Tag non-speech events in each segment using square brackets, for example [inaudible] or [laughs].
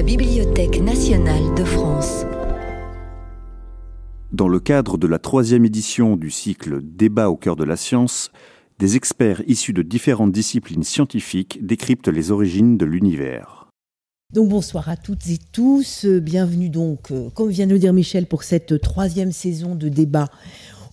la Bibliothèque nationale de France. Dans le cadre de la troisième édition du cycle Débat au cœur de la science, des experts issus de différentes disciplines scientifiques décryptent les origines de l'univers. Donc bonsoir à toutes et tous, bienvenue donc, euh, comme vient de le dire Michel, pour cette troisième saison de débat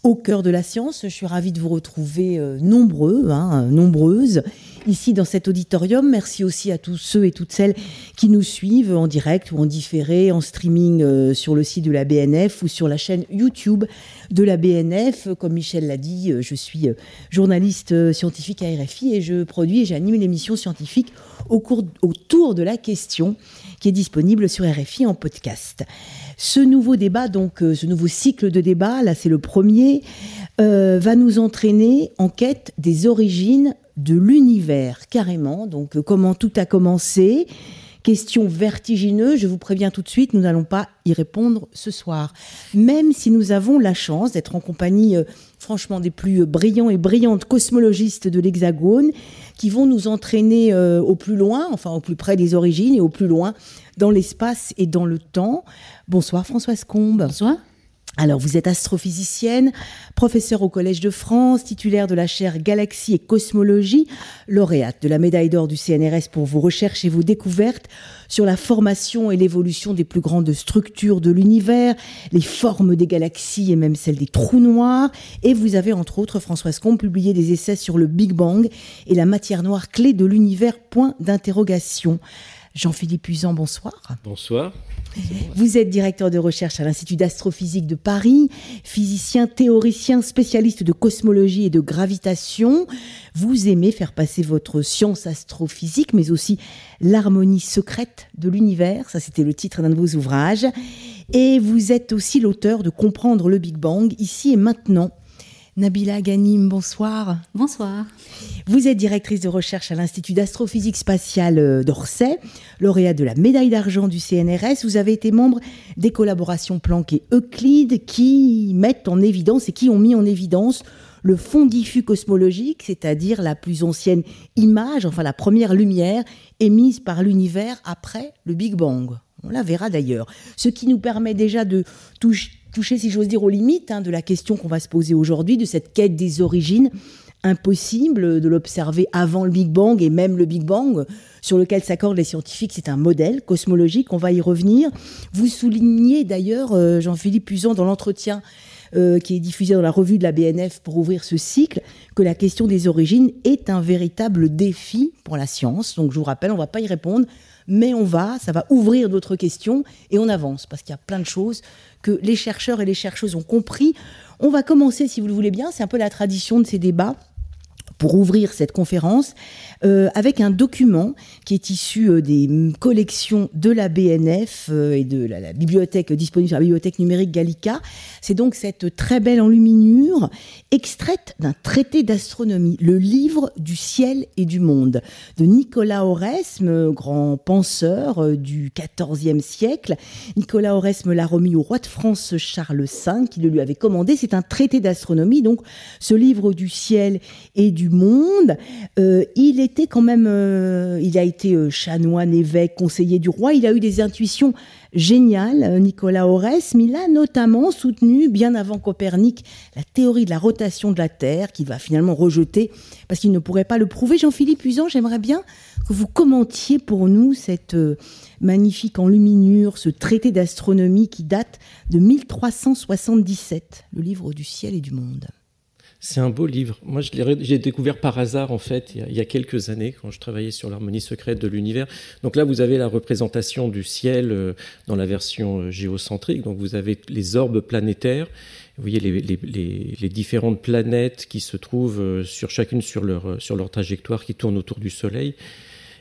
au cœur de la science. Je suis ravie de vous retrouver euh, nombreux, hein, nombreuses, ici dans cet auditorium. Merci aussi à tous ceux et toutes celles qui nous suivent en direct ou en différé, en streaming euh, sur le site de la BNF ou sur la chaîne YouTube de la BNF. Comme Michel l'a dit, euh, je suis journaliste scientifique à RFI et je produis et j'anime une émission scientifique au cours, autour de la question qui est disponible sur RFI en podcast. Ce nouveau débat, donc euh, ce nouveau cycle de débat, là c'est le premier, euh, va nous entraîner en quête des origines de l'univers, carrément. Donc euh, comment tout a commencé? Question vertigineuse, je vous préviens tout de suite, nous n'allons pas y répondre ce soir. Même si nous avons la chance d'être en compagnie, franchement, des plus brillants et brillantes cosmologistes de l'Hexagone, qui vont nous entraîner au plus loin, enfin au plus près des origines et au plus loin dans l'espace et dans le temps. Bonsoir Françoise Combe. Bonsoir. Alors, vous êtes astrophysicienne, professeure au Collège de France, titulaire de la chaire Galaxie et Cosmologie, lauréate de la médaille d'or du CNRS pour vos recherches et vos découvertes sur la formation et l'évolution des plus grandes structures de l'univers, les formes des galaxies et même celles des trous noirs. Et vous avez, entre autres, Françoise Combe, publié des essais sur le Big Bang et la matière noire clé de l'univers, point d'interrogation. Jean-Philippe Usan, bonsoir. Bonsoir. Vous êtes directeur de recherche à l'Institut d'astrophysique de Paris, physicien, théoricien, spécialiste de cosmologie et de gravitation. Vous aimez faire passer votre science astrophysique, mais aussi l'harmonie secrète de l'univers. Ça, c'était le titre d'un de vos ouvrages. Et vous êtes aussi l'auteur de Comprendre le Big Bang, ici et maintenant Nabila Ghanim, bonsoir. Bonsoir. Vous êtes directrice de recherche à l'Institut d'astrophysique spatiale euh, d'Orsay, lauréate de la médaille d'argent du CNRS. Vous avez été membre des collaborations Planck et Euclide qui mettent en évidence et qui ont mis en évidence le fond diffus cosmologique, c'est-à-dire la plus ancienne image, enfin la première lumière émise par l'univers après le Big Bang. On la verra d'ailleurs. Ce qui nous permet déjà de toucher si j'ose dire, aux limites hein, de la question qu'on va se poser aujourd'hui, de cette quête des origines. Impossible de l'observer avant le Big Bang et même le Big Bang, sur lequel s'accordent les scientifiques, c'est un modèle cosmologique, on va y revenir. Vous soulignez d'ailleurs, euh, Jean-Philippe Pusan, dans l'entretien euh, qui est diffusé dans la revue de la BNF pour ouvrir ce cycle, que la question des origines est un véritable défi pour la science. Donc je vous rappelle, on ne va pas y répondre, mais on va, ça va ouvrir d'autres questions et on avance parce qu'il y a plein de choses que les chercheurs et les chercheuses ont compris. On va commencer, si vous le voulez bien, c'est un peu la tradition de ces débats pour ouvrir cette conférence euh, avec un document qui est issu euh, des collections de la BNF euh, et de la, bibliothèque disponible sur la bibliothèque numérique Gallica. C'est donc cette très belle enluminure extraite d'un traité d'astronomie, le livre du ciel et du monde, de Nicolas Oresme, grand penseur du XIVe siècle. Nicolas Oresme l'a remis au roi de France Charles V, qui le lui avait commandé. C'est un traité d'astronomie, donc ce livre du ciel et du monde. il est était quand même, euh, il a été euh, chanoine, évêque, conseiller du roi. Il a eu des intuitions géniales, euh, Nicolas Aurès, mais il a notamment soutenu, bien avant Copernic, la théorie de la rotation de la Terre, qu'il va finalement rejeter parce qu'il ne pourrait pas le prouver. Jean-Philippe Usan, j'aimerais bien que vous commentiez pour nous cette magnifique enluminure, ce traité d'astronomie qui date de 1377, le livre du ciel et du monde. C'est un beau livre. Moi, je j'ai découvert par hasard, en fait, il y, a, quelques années, quand je travaillais sur l'harmonie secrète de l'univers. Donc là, vous avez la représentation du ciel euh, dans la version euh, géocentrique. Donc vous avez les orbes planétaires. Vous voyez les, différentes planètes qui se trouvent euh, sur chacune sur leur, sur leur trajectoire, qui tournent autour du Soleil.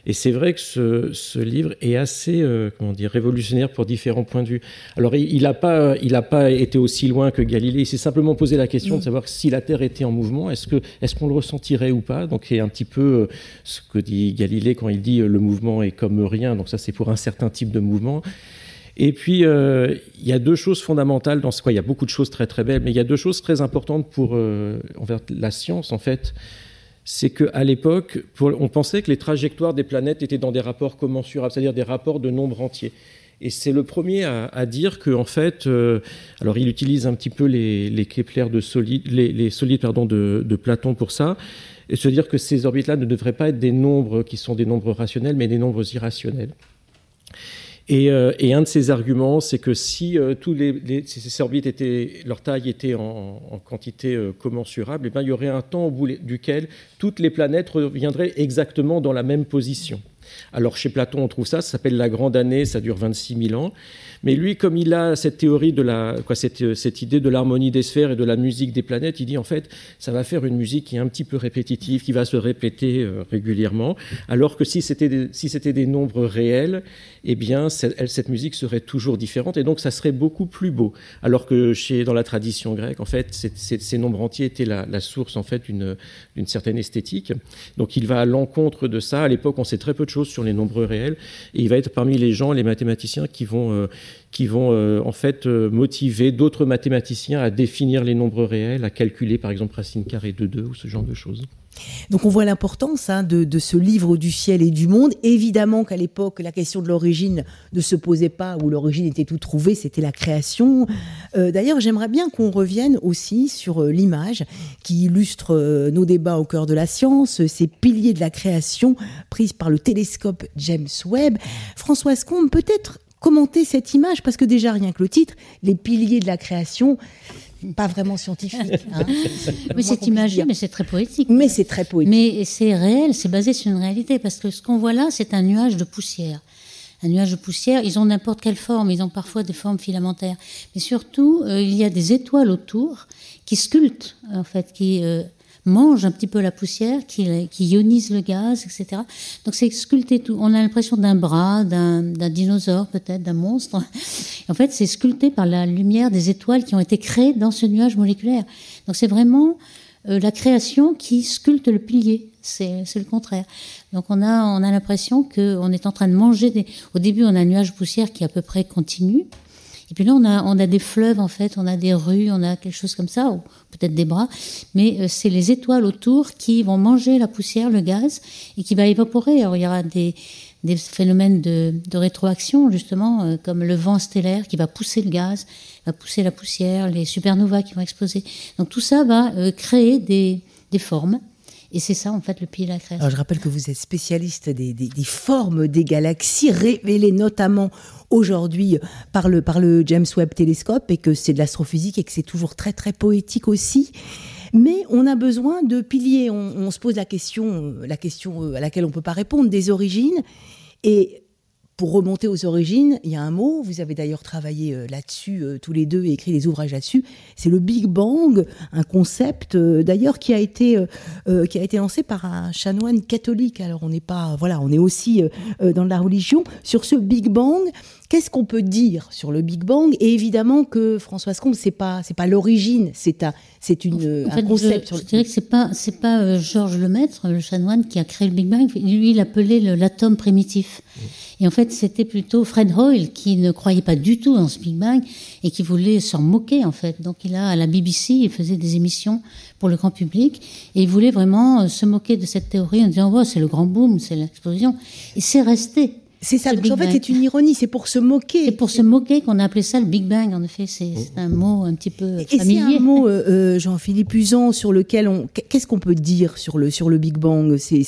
Et c'est vrai que ce, ce, livre est assez, euh, comment dire, révolutionnaire pour différents points de vue. Alors, il n'a pas, il a pas été aussi loin que Galilée. Il s'est simplement posé la question de mm. savoir si la Terre était en mouvement, est-ce qu'on le ressentirait ou pas? Donc, c'est un petit peu euh, ce que dit Galilée quand il dit euh, le mouvement est comme rien. Donc, ça, c'est pour un certain type de mouvement. Et puis, il y a deux choses fondamentales dans ce quoi. Il y a beaucoup de choses très très belles, mais il y a deux choses très importantes pour envers la science en fait c'est qu'à l'époque, on pensait que les trajectoires des planètes étaient dans des rapports commensurables, c'est-à-dire des rapports de nombres entiers. Et c'est le premier à, dire que, en fait, euh, alors il utilise un petit peu les, Kepler de solides, les, solides pardon, de, Platon pour ça, et se dire que ces orbites-là ne devraient pas être des nombres qui sont des nombres rationnels, mais des nombres irrationnels. Euh, et, un de ces arguments, c'est que si euh, tous ces orbites étaient, leur taille était en, quantité euh, commensurable, et eh bien, il y aurait un temps au bout duquel toutes les planètes reviendraient exactement dans la même position. Alors chez Platon, on trouve ça, ça s'appelle la grande année, ça dure 26 000 ans. Mais lui, comme il a cette théorie de la, quoi, cette, cette idée de l'harmonie des sphères et de la musique des planètes, il dit en fait, ça va faire une musique qui est un petit peu répétitive, qui va se répéter euh, régulièrement, alors que si c'était des, si c'était des nombres réels, eh bien, cette, musique serait toujours différente et donc ça serait beaucoup plus beau. Alors que chez, dans la tradition grecque, en fait, ces nombres entiers étaient la, la source en fait d'une certaine esthétique. Donc il va à l'encontre de ça. À l'époque, on sait très peu de choses sur les nombres réels et il va être parmi les gens, les mathématiciens qui vont euh, qui vont euh, en fait euh, motiver d'autres mathématiciens à définir les nombres réels, à calculer par exemple racine carrée de 2 ou ce genre de choses. Donc on voit l'importance hein, de, ce livre du ciel et du monde. Évidemment qu'à l'époque, la question de l'origine ne se posait pas, où l'origine était tout trouvée, c'était la création. Euh, d'ailleurs, j'aimerais bien qu'on revienne aussi sur l'image qui illustre nos débats au cœur de la science, ces piliers de la création prise par le télescope James Webb. Françoise Combe, peut-être commenter cette image parce que déjà rien que le titre, les piliers de la création, pas vraiment scientifique. Hein. [laughs] mais c'est imagé, mais c'est très poétique. Mais c'est très poétique. Mais c'est réel, c'est basé sur une réalité parce que ce qu'on voit là, c'est un nuage de poussière. Un nuage de poussière, ils ont n'importe quelle forme, ils ont parfois des formes filamentaires. Mais surtout, euh, il y a des étoiles autour qui sculptent, en fait, qui euh, mange un petit peu la poussière, qui, ionise le gaz, etc. Donc c'est sculpté tout. On a l'impression d'un bras, d'un dinosaure peut-être, d'un monstre. en fait, c'est sculpté par la lumière des étoiles qui ont été créées dans ce nuage moléculaire. Donc c'est vraiment euh, la création qui sculpte le pilier. C'est le contraire. Donc on a, on a l'impression qu'on est en train de manger des... Au début, on a un nuage poussière qui est à peu près continu. Et puis là, on a, on a des fleuves, en fait, on a des rues, on a quelque chose comme ça, ou peut-être des bras, mais euh, c'est les étoiles autour qui vont manger la poussière, le gaz, et qui va évaporer. Alors, il y aura des, des phénomènes de, de rétroaction, justement, euh, comme le vent stellaire qui va pousser le gaz, va pousser la poussière, les supernovas qui vont exploser. Donc, tout ça va euh, créer des, des formes. Et c'est ça, en fait, le pied de la création. Alors, je rappelle que vous êtes spécialiste des, formes des galaxies, révélées notamment aujourd'hui par le, par le James Webb Télescope et que c'est de l'astrophysique et que c'est toujours très très poétique aussi. Mais on a besoin de piliers. On, se pose la question, la question à laquelle on ne peut pas répondre, des origines. Et pour remonter aux origines, il y a un mot, vous avez d'ailleurs travaillé euh, là-dessus euh, tous les deux et écrit des ouvrages là-dessus, c'est le Big Bang, un concept euh, d'ailleurs qui a été qui a été lancé par un chanoine catholique. Alors on n'est pas voilà, on est aussi dans la religion sur ce Big Bang. Qu'est-ce qu'on peut dire sur le Big Bang Et évidemment que Françoise Combe, c'est pas c'est pas l'origine, c'est un c'est une un concept. Je, dirais que c'est pas c'est pas Georges Lemaître, le chanoine, qui a créé le Big Bang. Lui, il appelait l'atome primitif. Et en fait, c'était plutôt Fred Hoyle qui ne croyait pas du tout dans ce Big Bang et qui voulait s'en moquer, en fait. Donc, il a, à la BBC, il faisait des émissions pour le grand public et il voulait vraiment euh, se moquer de cette théorie en disant, oh, c'est le grand boom, c'est l'explosion. Et c'est resté. C'est ça. Donc en fait, c'est une ironie. C'est pour se moquer. C'est pour se moquer qu'on a appelé ça le Big Bang. En effet, c'est un mot un petit peu familier. Et c'est un mot, euh, euh, Jean-Philippe Usan, sur lequel on. Qu'est-ce qu'on peut dire sur le sur le Big Bang? C'est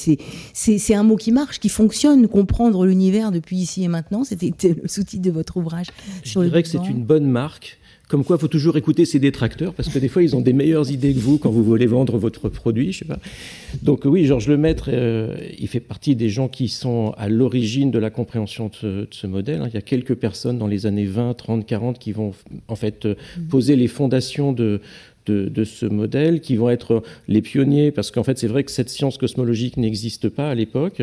c'est un mot qui marche, qui fonctionne. Comprendre l'univers depuis ici et maintenant. C'était le sous-titre de votre ouvrage. Je dirais que c'est une bonne marque comme quoi, il faut toujours écouter ses détracteurs, parce que des fois, ils ont des meilleures idées que vous quand vous voulez vendre votre produit. Je sais pas. Donc oui, Georges Lemaître, euh, il fait partie des gens qui sont à l'origine de la compréhension de ce, modèle. Hein. Il y a quelques personnes dans les années 20, 30, 40 qui vont en fait euh, poser les fondations de, de, ce modèle, qui vont être les pionniers, parce qu'en fait c'est vrai que cette science cosmologique n'existe pas à l'époque.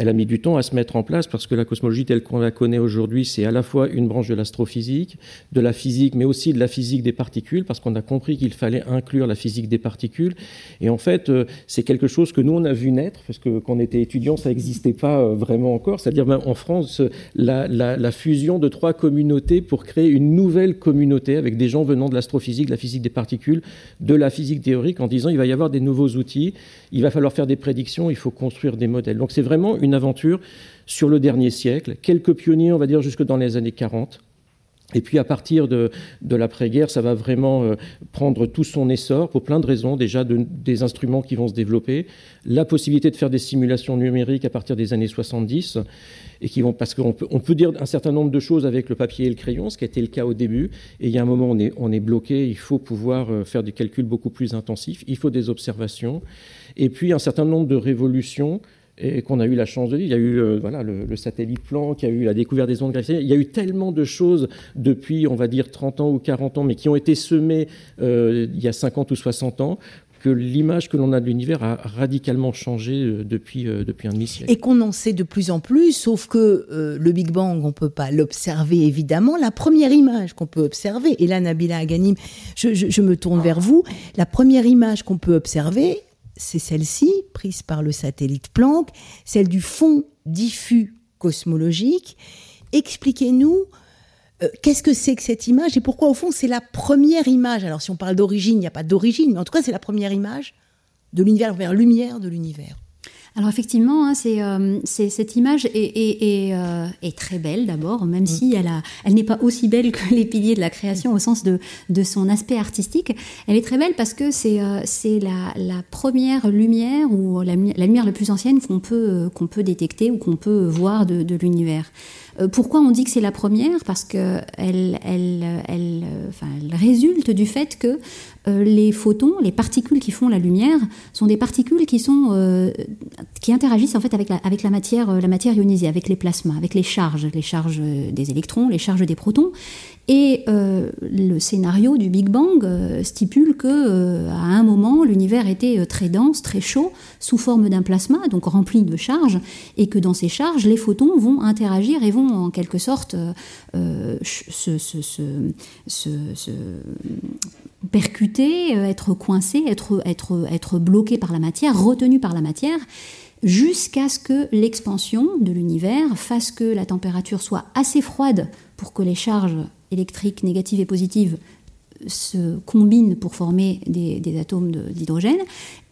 Elle a mis du temps à se mettre en place, parce que la cosmologie telle qu'on la connaît aujourd'hui, c'est à la fois une branche de l'astrophysique, de la physique, mais aussi de la physique des particules, parce qu'on a compris qu'il fallait inclure la physique des particules. Et en fait, euh, c'est quelque chose que nous, on a vu naître, parce que quand on était étudiant, ça n'existait pas euh, vraiment encore. C'est-à-dire, ben, en France, la, la fusion de trois communautés pour créer une nouvelle communauté avec des gens venant de l'astrophysique, de la physique des particules, de la physique théorique en disant il va y avoir des nouveaux outils, il va falloir faire des prédictions, il faut construire des modèles. Donc c'est vraiment une aventure sur le dernier siècle, quelques pionniers, on va dire, jusque dans les années 40 et puis à partir de, l'après-guerre, ça va vraiment euh, prendre tout son essor pour plein de raisons. Déjà des instruments qui vont se développer, la possibilité de faire des simulations numériques à partir des années 70 et qui vont parce qu'on peut, on peut dire un certain nombre de choses avec le papier et le crayon, ce qui a été le cas au début. Et il y a un moment on est on est bloqué, il faut pouvoir euh, faire des calculs beaucoup plus intensifs, il faut des observations et puis un certain nombre de révolutions et qu'on a eu la chance de vivre. Il y a eu euh, voilà, le, satellite plan, qui a eu la découverte des ondes gravitationnelles. Il y a eu tellement de choses depuis, on va dire, 30 ans ou 40 ans, mais qui ont été semées euh, il y a 50 ou 60 ans que l'image que l'on a de l'univers a radicalement changé euh, depuis, depuis un demi-siècle. Et qu'on en sait de plus en plus, sauf que le Big Bang, on ne peut pas l'observer évidemment. La première image qu'on peut observer, et là Nabila Aganim, je, je me tourne vers vous, la première image qu'on peut observer, c'est celle-ci, prise par le satellite Planck, celle du fond diffus cosmologique. Expliquez-nous euh, qu'est-ce que c'est que cette image et pourquoi au fond c'est la première image? Alors si on parle d'origine, il n'y a pas d'origine, mais en tout cas c'est la première image de l'univers, la lumière de l'univers. Alors effectivement, hein, euh, cette image euh, est, très belle d'abord, même mm. si elle, elle n'est pas aussi belle que [laughs] les piliers de la création au sens de, son aspect artistique. Elle est très belle parce que c'est euh, la, première lumière ou la, lumière la plus ancienne qu'on peut, qu'on peut détecter ou qu'on peut voir de, de l'univers. Pourquoi on dit que c'est la première? Parce qu'elle elle, résulte du fait que euh, les photons, les particules qui font la lumière, sont des particules qui euh, interagissent en fait avec la, matière, euh, la matière ionisée, avec les plasmas, avec les charges, les charges des électrons, les charges des protons. Et le scénario du Big Bang stipule que à un moment l'univers était très dense, très chaud, sous forme d'un plasma, donc rempli de charges, et que dans ces charges, les photons vont interagir et vont en quelque sorte se, percuter, euh, être coincé, être, être, être bloqué par la matière, retenu par la matière, jusqu'à ce que l'expansion de l'univers fasse que la température soit assez froide pour que les charges électriques négatives et positives se combinent pour former des, atomes d'hydrogène.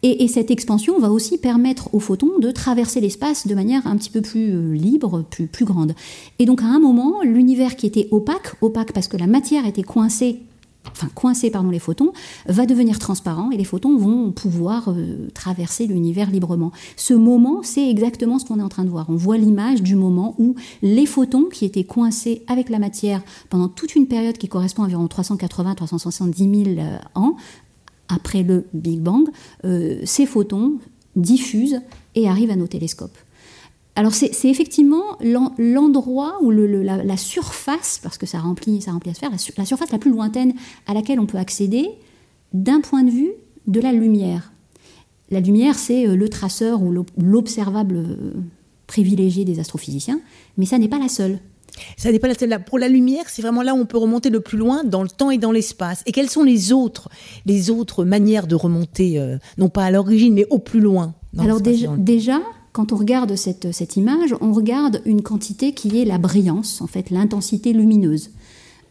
Et, cette expansion va aussi permettre aux photons de traverser l'espace de manière un petit peu plus euh, libre, plus, plus grande. Et donc à un moment, l'univers qui était opaque, opaque parce que la matière était coincée enfin coincé pardon, les photons, va devenir transparent et les photons vont pouvoir euh, traverser l'univers librement. Ce moment, c'est exactement ce qu'on est en train de voir. On voit l'image du moment où les photons qui étaient coincés avec la matière pendant toute une période qui correspond à environ 380-370 000 euh, ans, après le Big Bang, euh, ces photons diffusent et arrivent à nos télescopes. Alors c'est effectivement l'endroit où la, surface, parce que ça remplit, ça remplit la sphère, la, surface la plus lointaine à laquelle on peut accéder d'un point de vue de la lumière. La lumière, c'est euh, le traceur ou l'observable euh, privilégié des astrophysiciens, mais ça n'est pas la seule. Ça n'est pas la seule. Pour la lumière, c'est vraiment là où on peut remonter le plus loin dans le temps et dans l'espace. Et quelles sont les autres, les autres manières de remonter, euh, non pas à l'origine, mais au plus loin Alors déjà, déjà, quand on regarde cette, image, on regarde une quantité qui est la brillance, en fait, l'intensité lumineuse.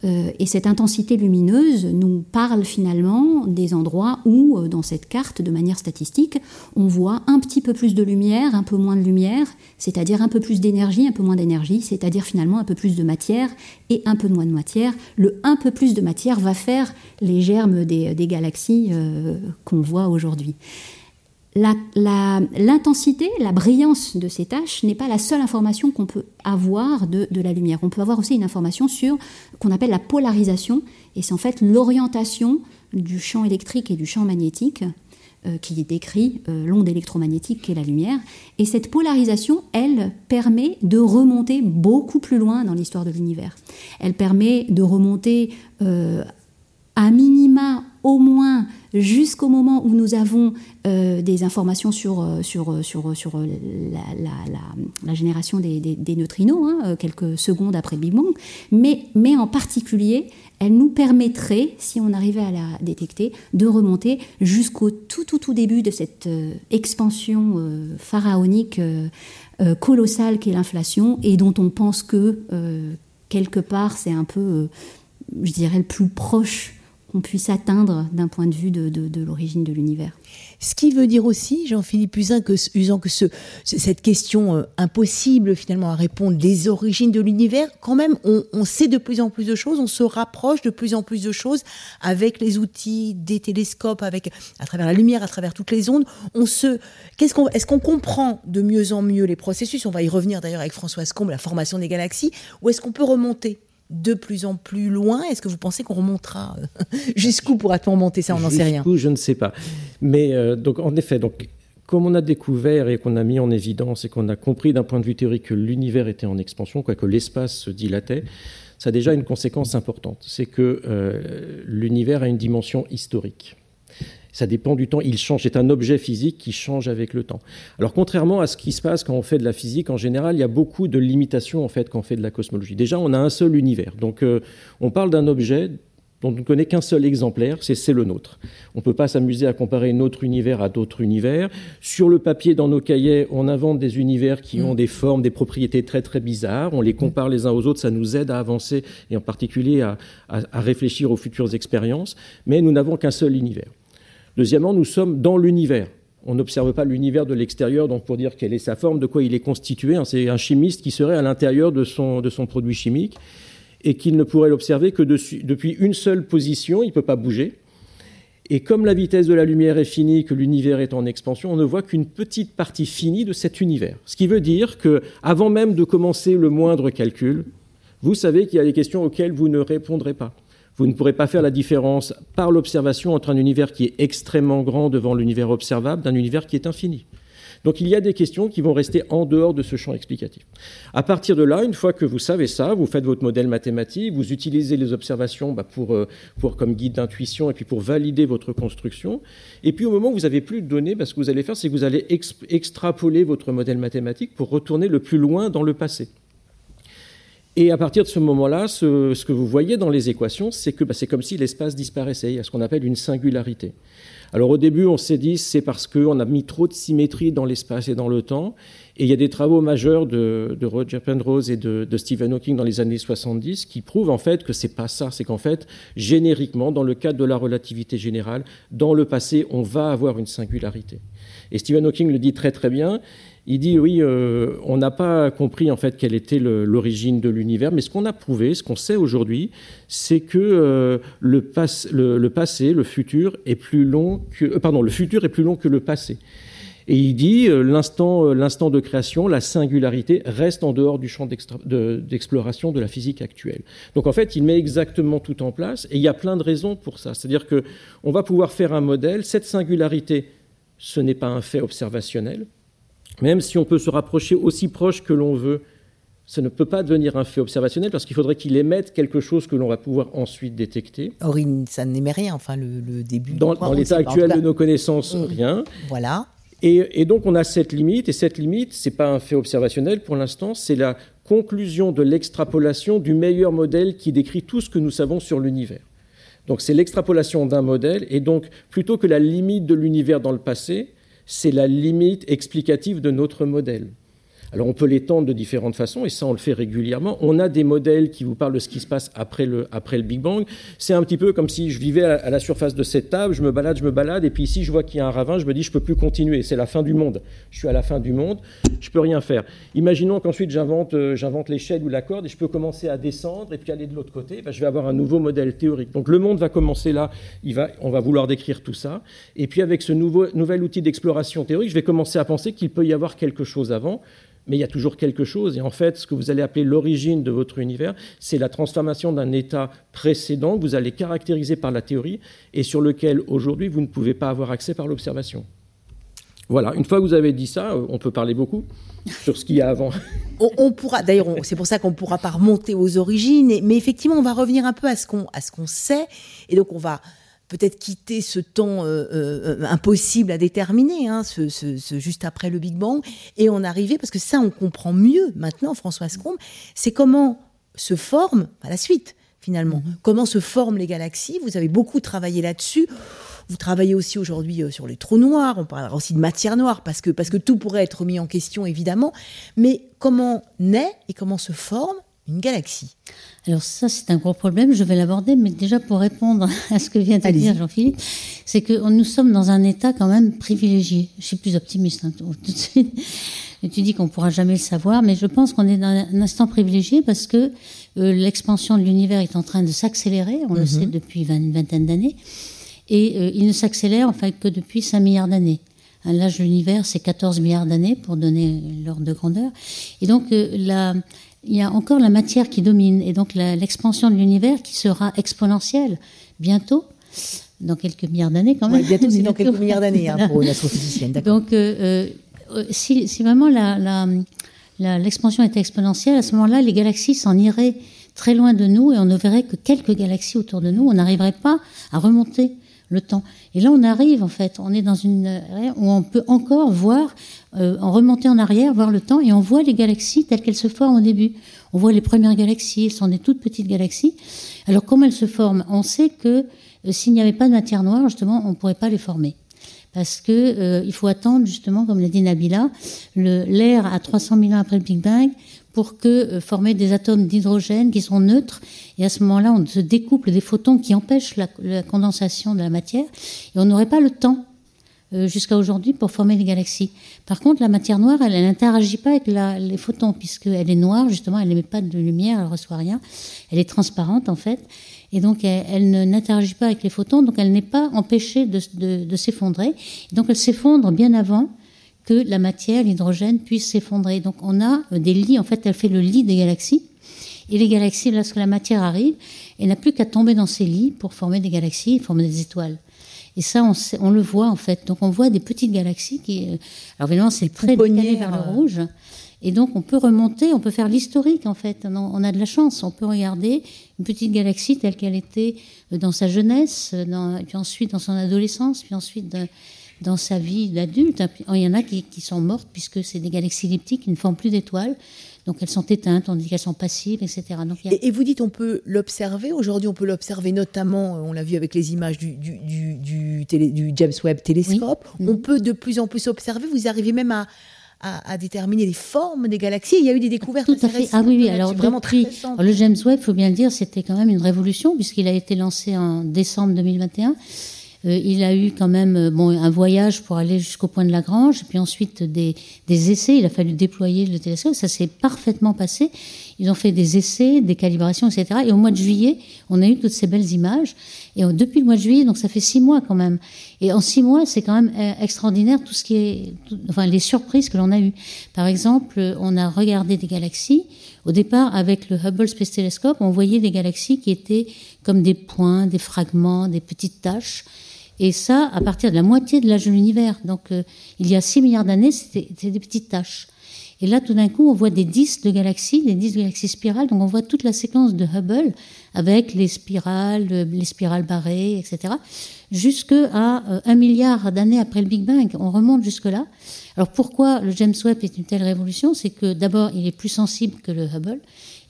Euh, et cette intensité lumineuse nous parle finalement des endroits où, euh, dans cette carte, de manière statistique, on voit un petit peu plus de lumière, un peu moins de lumière, c'est-à-dire un peu plus d'énergie, un peu moins d'énergie, c'est-à-dire finalement un peu plus de matière et un peu moins de matière. Le un peu plus de matière va faire les germes des, galaxies euh, qu'on voit aujourd'hui l'intensité, la, brillance de ces tâches n'est pas la seule information qu'on peut avoir de, la lumière. On peut avoir aussi une information sur qu'on appelle la polarisation, et c'est en fait l'orientation du champ électrique et du champ magnétique euh, qui décrit euh, l'onde électromagnétique qu'est la lumière. Et cette polarisation, elle permet de remonter beaucoup plus loin dans l'histoire de l'univers. Elle permet de remonter euh, à minima au moins jusqu'au moment où nous avons euh, des informations sur, euh, sur, euh, sur, sur la, génération des, neutrinos, hein, quelques secondes après Big Bang, mais, mais en particulier, elle nous permettrait, si on arrivait à la détecter, de remonter jusqu'au tout, tout, tout début de cette expansion pharaonique colossale qu'est l'inflation et dont on pense que, quelque part, c'est un peu, je dirais, le plus proche qu'on puisse atteindre d'un point de vue de, l'origine de l'univers. Ce qui veut dire aussi, Jean-Philippe Usin, que, que ce, cette question euh, impossible finalement à répondre des origines de l'univers, quand même, on, sait de plus en plus de choses, on se rapproche de plus en plus de choses avec les outils des télescopes, avec à travers la lumière, à travers toutes les ondes. On se, qu'est-ce qu'on, est-ce qu'on comprend de mieux en mieux les processus? On va y revenir d'ailleurs avec Françoise Combe, la formation des galaxies, ou est-ce qu'on peut remonter? De plus en plus loin Est-ce que vous pensez qu'on remontera euh, [laughs] Jusqu'où pourra-t-on remonter ça? On n'en sait rien. Je ne sais pas. Mais euh, donc, en effet, donc, comme on a découvert et qu'on a mis en évidence et qu'on a compris d'un point de vue théorique que l'univers était en expansion, quoi, que l'espace se dilatait, ça a déjà une conséquence importante. C'est que euh, l'univers a une dimension historique. Ça dépend du temps. Il change. C'est un objet physique qui change avec le temps. Alors, contrairement à ce qui se passe quand on fait de la physique, en général, il y a beaucoup de limitations en fait quand on fait de la cosmologie. Déjà, on a un seul univers. Donc, euh, on parle d'un objet dont on ne connaît qu'un seul exemplaire, c'est le nôtre. On ne peut pas s'amuser à comparer notre univers à d'autres univers. Sur le papier, dans nos cahiers, on invente des univers qui ont mm. des formes, des propriétés très très bizarres. On les compare les uns aux autres, ça nous aide à avancer et en particulier à réfléchir aux futures expériences. Mais nous n'avons qu'un seul univers. Deuxièmement, nous sommes dans l'univers. On n'observe pas l'univers de l'extérieur, donc pour dire quelle est sa forme, de quoi il est constitué. Hein, c'est un chimiste qui serait à l'intérieur de son, de son produit chimique et qu'il ne pourrait l'observer que depuis une seule position, il ne peut pas bouger. Et comme la vitesse de la lumière est finie, que l'univers est en expansion, on ne voit qu'une petite partie finie de cet univers. Ce qui veut dire que, avant même de commencer le moindre calcul, vous savez qu'il y a des questions auxquelles vous ne répondrez pas. Vous ne pourrez pas faire la différence par l'observation entre un univers qui est extrêmement grand devant l'univers observable d'un univers qui est infini. Donc il y a des questions qui vont rester en dehors de ce champ explicatif. À partir de là, une fois que vous savez ça, vous faites votre modèle mathématique, vous utilisez les observations bah, pour, euh, pour, comme guide d'intuition et puis pour valider votre construction. Et puis au moment où vous n'avez plus de données, bah, ce que vous allez faire, c'est que vous allez extrapoler votre modèle mathématique pour retourner le plus loin dans le passé. Et à partir de ce moment-là, ce, que vous voyez dans les équations, c'est que bah, c'est comme si l'espace disparaissait. Il y a ce qu'on appelle une singularité. Alors au début, on s'est dit c'est parce qu'on a mis trop de symétrie dans l'espace et dans le temps. Et il y a des travaux majeurs de, Roger Penrose et de, Stephen Hawking dans les années 70 qui prouvent en fait que c'est pas ça. C'est qu'en fait, génériquement, dans le cadre de la relativité générale, dans le passé, on va avoir une singularité. Et Stephen Hawking le dit très très bien. Il dit oui, euh, on n'a pas compris en fait quelle était l'origine de l'univers, mais ce qu'on a prouvé, ce qu'on sait aujourd'hui, c'est que euh, le, passé, le futur est plus long que, euh, le futur est plus long que le passé. Et il dit l'instant, l'instant de création, la singularité reste en dehors du champ d'exploration de la physique actuelle. Donc en fait, il met exactement tout en place, et il y a plein de raisons pour ça. C'est-à-dire que on va pouvoir faire un modèle. Cette singularité, ce n'est pas un fait observationnel même si on peut se rapprocher aussi proche que l'on veut, ça ne peut pas devenir un fait observationnel parce qu'il faudrait qu'il émette quelque chose que l'on va pouvoir ensuite détecter. Or, ça n'émet rien, enfin, le, début. Dans, dans l'état actuel de nos connaissances, mm. rien. Voilà. Et, donc, on a cette limite, et cette limite, ce n'est pas un fait observationnel pour l'instant, c'est la conclusion de l'extrapolation du meilleur modèle qui décrit tout ce que nous savons sur l'univers. Donc, c'est l'extrapolation d'un modèle, et donc, plutôt que la limite de l'univers dans le passé, c'est la limite explicative de notre modèle. Alors on peut l'étendre de différentes façons, et ça on le fait régulièrement. On a des modèles qui vous parlent de ce qui se passe après le, Big Bang. C'est un petit peu comme si je vivais à, la surface de cette table, je me balade, je me balade, et puis ici je vois qu'il y a un ravin, je me dis je peux plus continuer, c'est la fin du monde. Je suis à la fin du monde, je peux rien faire. Imaginons qu'ensuite j'invente euh, j'invente l'échelle ou la corde, et je peux commencer à descendre, et puis aller de l'autre côté, ben, je vais avoir un nouveau modèle théorique. Donc le monde va commencer là, on va vouloir décrire tout ça, et puis avec ce nouvel outil d'exploration théorique, je vais commencer à penser qu'il peut y avoir quelque chose avant mais il y a toujours quelque chose. Et en fait, ce que vous allez appeler l'origine de votre univers, c'est la transformation d'un état précédent que vous allez caractériser par la théorie et sur lequel aujourd'hui vous ne pouvez pas avoir accès par l'observation. Voilà, une fois que vous avez dit ça, euh, on peut parler beaucoup [laughs] sur ce qu'il y a avant. On, pourra, d'ailleurs, c'est pour ça qu'on ne pourra pas remonter aux origines, mais effectivement, on va revenir un peu à ce qu'on qu'on sait, et donc on va peut-être quitter ce temps euh, euh, impossible à déterminer, hein, ce, juste après le Big Bang, et en arriver, parce que ça on comprend mieux maintenant, Françoise Combe, c'est comment se forme à la suite finalement, mm-hmm. comment se forment les galaxies? Vous avez beaucoup travaillé là-dessus. Vous travaillez aussi aujourd'hui euh, sur les trous noirs, on parlera aussi de matière noire, parce que, parce que tout pourrait être mis en question évidemment, mais comment naît et comment se forme une galaxie alors ça, c'est un gros problème, je vais l'aborder, mais déjà pour répondre à ce que vient de dire Jean-Philippe, c'est que nous sommes dans un état quand même privilégié. Je suis plus optimiste hein, tout de suite. tu dis qu'on pourra jamais le savoir, mais je pense qu'on est dans un instant privilégié parce que euh, l'expansion de l'univers est en train de s'accélérer, on le mhm. sait depuis une vingtaine d'années, et euh, il ne s'accélère en fait que depuis 5 milliards d'années. L'âge de l'univers, c'est 14 milliards d'années pour donner l'ordre de grandeur. Et donc, euh, la, il y a encore la matière qui domine, et donc l'expansion de l'univers qui sera exponentielle bientôt, dans quelques milliards d'années quand même. bientôt, c'est dans quelques milliards d'années hein, pour une [laughs] astrophysicienne. Donc, euh, si, vraiment l'expansion était exponentielle, à ce moment-là, les galaxies s'en iraient très loin de nous et on ne verrait que quelques galaxies autour de nous. On n'arriverait pas à remonter le temps. Et là, on arrive, en fait, on est dans une ère où on peut encore voir, euh, en remonter en arrière, voir le temps, et on voit les galaxies telles qu'elles se forment au début. On voit les premières galaxies, elles sont des toutes petites galaxies. Alors, comment elles se forment On sait que euh, s'il n'y avait pas de matière noire, justement, on ne pourrait pas les former parce que euh, il faut attendre justement, comme l'a dit Nabila, l'air à 300 000 ans après le Big Bang pour que euh, former des atomes d'hydrogène qui sont neutres. Et à ce moment-là, on se découple des photons qui empêchent la, condensation de la matière. Et on n'aurait pas le temps euh, jusqu'à aujourd'hui pour former des galaxies. Par contre, la matière noire, elle n'interagit pas avec les photons puisqu'elle est noire, justement, elle n'émet pas de lumière, elle reçoit rien. Elle est transparente en fait et donc elle, n'interagit pas avec les photons, donc elle n'est pas empêchée de, s'effondrer. Donc elle s'effondre bien avant que la matière, l'hydrogène, puisse s'effondrer. Donc on a des lits, en fait elle fait le lit des galaxies. Et les galaxies, lorsque la matière arrive, elle n'a plus qu'à tomber dans ces lits pour former des galaxies, former des étoiles. Et ça, on, on, le voit en fait. Donc on voit des petites galaxies qui. Euh, alors évidemment, c'est très décalé vers le rouge. Et donc, on peut remonter, on peut faire l'historique, en fait. On a de la chance. On peut regarder une petite galaxie telle qu'elle était dans sa jeunesse, puis ensuite dans son adolescence, puis ensuite dans, sa vie d'adulte. Il y en a qui, sont mortes puisque c'est des galaxies elliptiques qui ne forment plus d'étoiles. Donc elles sont éteintes, on dit qu'elles sont passives, etc. et, vous dites on peut l'observer. Aujourd'hui, on peut l'observer notamment, on l'a vu avec les images du, du, James Webb télescope. On peut de plus en plus observer. Vous arrivez même à, à, déterminer les formes des galaxies. Il y a eu des découvertes Tout à fait. Ah oui, oui. Alors, vraiment très le James Webb, il faut bien le dire, c'était quand même une révolution puisqu'il a été lancé en décembre 2021. Euh, il a eu quand même euh, bon, un voyage pour aller jusqu'au point de Lagrange, puis ensuite des, des, essais. Il a fallu déployer le télescope. Ça s'est parfaitement passé. Ils ont fait des essais, des calibrations, etc. Et au mois de juillet, on a eu toutes ces belles images. Et depuis le mois de juillet, donc ça fait six mois quand même. Et en six mois, c'est quand même euh, extraordinaire tout ce qui est, enfin les surprises que l'on a eues. Par exemple, on a regardé des galaxies. Au départ, avec le Hubble Space Telescope, on voyait des galaxies qui étaient comme des points, des fragments, des petites taches. Et ça, à partir de la moitié de l'âge de l'univers. Donc, euh, il y a 6 milliards d'années, c'était des petites taches. Et là, tout d'un coup, on voit des disques de galaxies, des disques de galaxies spirales. Donc, on voit toute la séquence de Hubble avec les spirales, les spirales barrées, etc. Jusqu'à euh, un milliard d'années après le Big Bang. On remonte jusque-là. Alors, pourquoi le James Webb est une telle révolution? C'est que d'abord, il est plus sensible que le Hubble.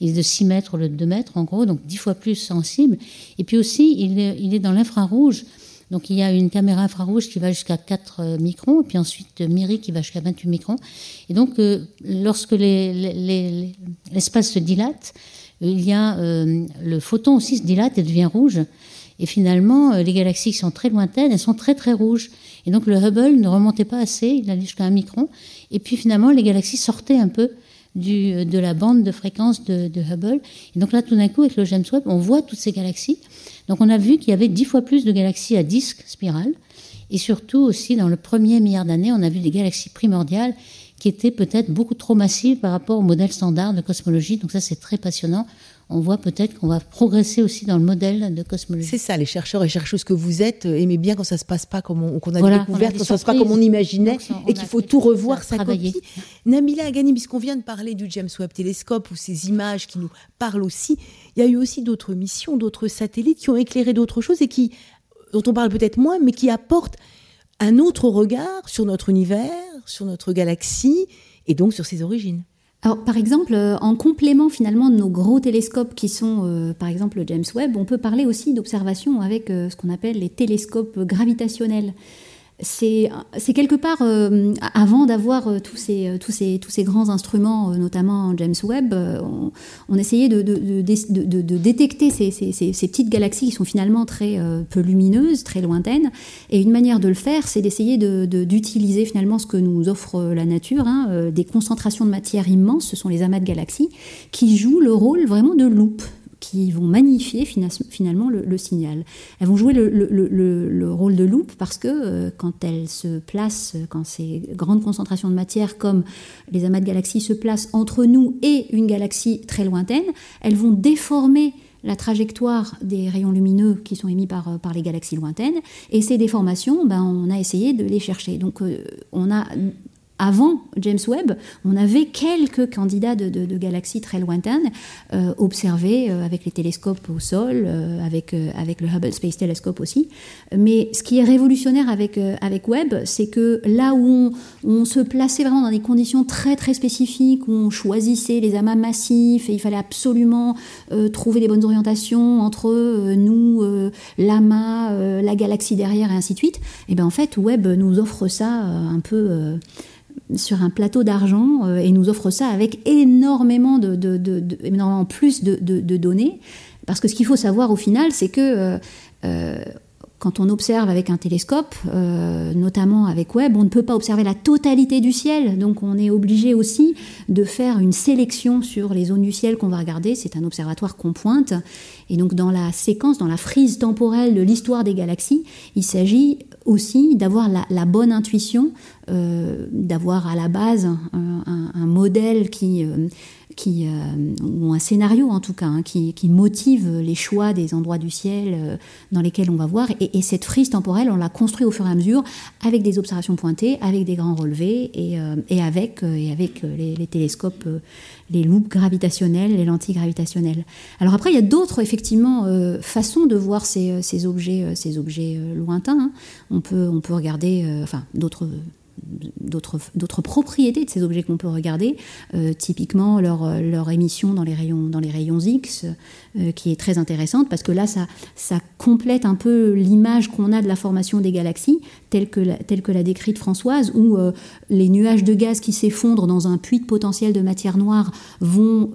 Il est de 6 mètres au lieu de 2 mètres, en gros, donc 10 fois plus sensible. Et puis aussi, il est dans l'infrarouge. Donc il y a une caméra infrarouge qui va jusqu'à 4 euh, microns, et puis ensuite euh, MIRI qui va jusqu'à 28 microns. Et donc euh, lorsque l'espace se dilate, il y a le photon aussi se dilate et devient rouge. Et finalement, les galaxies qui sont très lointaines, elles sont très très rouges. Et donc le Hubble ne remontait pas assez, il allait jusqu'à un micron. Et puis finalement, les galaxies sortaient un peu du, de la bande de fréquence de, de Hubble. Et donc là, tout d'un coup, avec le James Webb, on voit toutes ces galaxies. Donc on a vu qu'il y avait dix fois plus de galaxies à disque spiral. Et surtout aussi, dans le premier milliard d'années, on a vu des galaxies primordiales qui étaient peut-être beaucoup trop massives par rapport au modèle standard de cosmologie. Donc ça, c'est très passionnant. On voit peut-être qu'on va progresser aussi dans le modèle de cosmologie. C'est ça, les chercheurs et chercheuses que vous êtes euh, aimez bien quand ça se passe pas comme on, qu'on a découvert, découverte, quand ça se passe pas comme on imaginait, et qu'il faut tout revoir sa copie. Namila Agani, puisqu'on vient de parler du James Webb Telescope ou ces images qui nous parlent aussi, il y a eu aussi d'autres missions, d'autres satellites qui ont éclairé d'autres choses et qui, dont on parle peut-être moins, mais qui apportent un autre regard sur notre univers, sur notre galaxie et donc sur ses origines. Alors, par exemple, euh, en complément finalement de nos gros télescopes qui sont, euh, par exemple, le James Webb, on peut parler aussi d'observation avec euh, ce qu'on appelle les télescopes gravitationnels. C'est quelque part, euh, avant d'avoir euh, tous, ces, tous, ces, grands instruments, notamment James Webb, on, essayait de, détecter ces, petites galaxies qui sont finalement très peu lumineuses, très lointaines. Et une manière de le faire, c'est d'essayer d'utiliser finalement ce que nous offre la nature, hein, des concentrations de matière immenses, ce sont les amas de galaxies, qui jouent le rôle vraiment de loupe qui vont magnifier finalement le, signal. Elles vont jouer le, rôle de loupe parce que euh, quand elles se placent, quand ces grandes concentrations de matière comme les amas de galaxies se placent entre nous et une galaxie très lointaine, elles vont déformer la trajectoire des rayons lumineux qui sont émis par, euh, les galaxies lointaines. Et ces déformations, ben, on a essayé de les chercher. Donc euh, on a avant James Webb, on avait quelques candidats de, galaxies très lointaines euh, observés euh, avec les télescopes au sol, euh, avec, avec le Hubble Space Telescope aussi. Mais ce qui est révolutionnaire avec, avec Webb, c'est que là où on, se plaçait vraiment dans des conditions très très spécifiques, où on choisissait les amas massifs et il fallait absolument trouver les bonnes orientations entre nous, l'amas, la galaxie derrière et ainsi de suite, et eh bien en fait Webb nous offre ça un peu sur un plateau d'argent euh, et nous offre ça avec énormément de, énormément plus de, données. Parce que ce qu'il faut savoir au final, c'est que euh, euh, quand on observe avec un télescope, notamment avec Webb, on ne peut pas observer la totalité du ciel. Donc on est obligé aussi de faire une sélection sur les zones du ciel qu'on va regarder. C'est un observatoire qu'on pointe. Et donc dans la séquence, dans la frise temporelle de l'histoire des galaxies, il s'agit aussi d'avoir la, bonne intuition, euh, d'avoir à la base un, modèle qui, euh, qui euh, ou un scénario en tout cas, hein, qui, motive les choix des endroits du ciel dans lesquels on va voir. Et, cette frise temporelle, on l'a construit au fur et à mesure avec des observations pointées, avec des grands relevés et, et avec, les, les télescopes, les loupes gravitationnelles, les lentilles gravitationnelles. Alors après, il y a d'autres effectivement façons de voir ces, ces objets, ces objets lointains. Hein. On peut, on peut regarder, enfin d'autres d'autres propriétés de ces objets qu'on peut regarder, euh, typiquement leur, leur, émission dans les rayons, dans les rayons X, euh, qui est très intéressante parce que là, ça, ça complète un peu l'image qu'on a de la formation des galaxies, telle que, telle que l'a décrite Françoise, où euh, les nuages de gaz qui s'effondrent dans un puits de potentiel de matière noire vont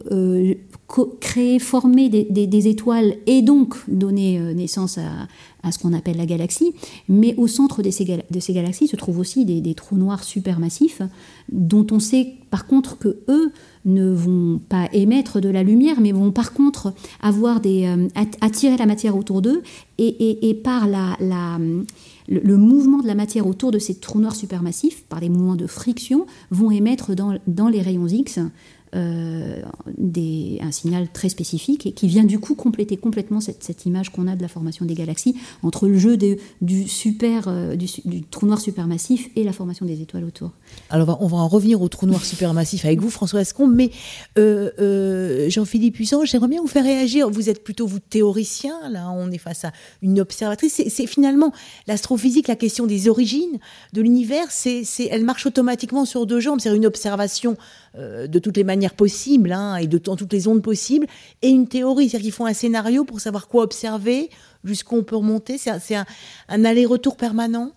créer, former des, étoiles et donc donner naissance à, à ce qu'on appelle la galaxie. Mais au centre de ces, galaxies se trouvent aussi des, trous noirs supermassifs, dont on sait par contre que eux ne vont pas émettre de la lumière, mais vont par contre avoir des, euh, attirer la matière autour d'eux et, et, par la, le, mouvement de la matière autour de ces trous noirs supermassifs, par les mouvements de friction, vont émettre dans les rayons X euh, un signal très spécifique et qui vient du coup compléter complètement cette, cette image qu'on a de la formation des galaxies entre le jeu du, super, euh, du, trou noir supermassif et la formation des étoiles autour. Alors on va en revenir au trou noir supermassif avec vous, François Escombe, mais euh, Jean-Philippe Puissant, j'aimerais bien vous faire réagir. Vous êtes plutôt vous théoricien, là on est face à une observatrice. C'est finalement l'astrophysique, la question des origines de l'univers, elle marche automatiquement sur deux jambes, c'est une observation euh, de toutes les manières possibles hein, et de, dans toutes les ondes possibles, et une théorie, c'est-à-dire qu'ils font un scénario pour savoir quoi observer, jusqu'où on peut remonter. C'est un, un aller-retour permanent.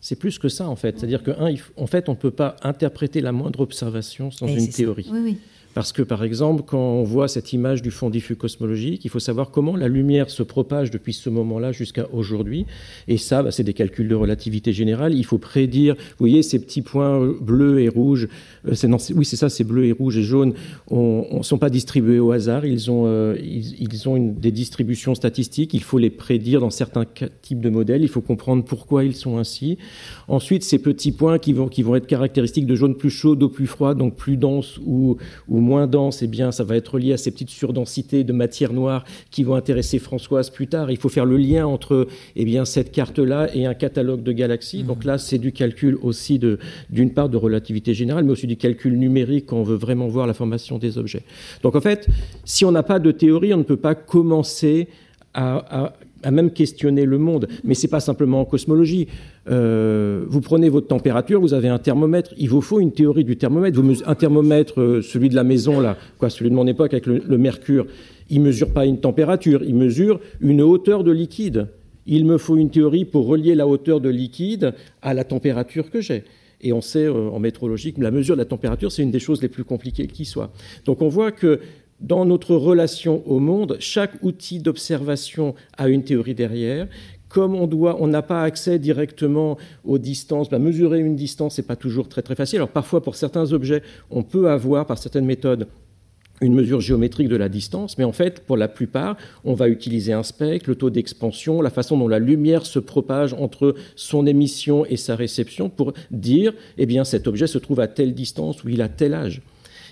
C'est plus que ça en fait. C'est-à-dire qu'en en fait, on ne peut pas interpréter la moindre observation sans une théorie. Oui, oui. Parce que, par exemple, quand on voit cette image du fond diffus cosmologique, il faut savoir comment la lumière se propage depuis ce moment-là jusqu'à aujourd'hui. Et ça, bah, c'est des calculs de relativité générale. Il faut prédire, vous voyez, ces petits points bleus et rouges, euh, oui, c'est ça, c'est bleu et rouge et jaune, ne sont pas distribués au hasard. Ils ont, euh, des distributions statistiques. Il faut les prédire dans certains types de modèles. Il faut comprendre pourquoi ils sont ainsi. Ensuite, ces petits points qui vont, qui vont être caractéristiques de jaune plus chaud, d'eau plus froide, donc plus dense ou, ou moins dense, eh bien, ça va être lié à ces petites surdensités de matière noire qui vont intéresser Françoise plus tard. Il faut faire le lien entre eh bien, cette carte-là et un catalogue de galaxies. Donc là, c'est du calcul aussi d'une part de relativité générale, mais aussi du calcul numérique quand on veut vraiment voir la formation des objets. Donc en fait, si on n'a pas de théorie, on ne peut pas commencer à, à même questionner le monde. Mais c'est pas simplement en cosmologie. Euh, vous prenez votre température, vous avez un thermomètre. Il vous faut une théorie du thermomètre. Vous un thermomètre, euh, celui de la maison là, quoi, celui de mon époque avec le, mercure, il mesure pas une température, il mesure une hauteur de liquide. il me faut une théorie pour relier la hauteur de liquide à la température que j'ai. Et on sait euh, en métrologie que la mesure de la température, c'est une des choses les plus compliquées qui soit. Donc on voit que dans notre relation au monde, chaque outil d'observation a une théorie derrière. Comme on doit, on n'a pas accès directement aux distances. Ben, mesurer une distance, n'est pas toujours très facile. Parfois, pour certains objets, on peut avoir par certaines méthodes une mesure géométrique de la distance, mais en fait, pour la plupart, on va utiliser un spectre, le taux d'expansion, la façon dont la lumière se propage entre son émission et sa réception pour dire, eh bien, cet objet se trouve à telle distance ou il a tel âge.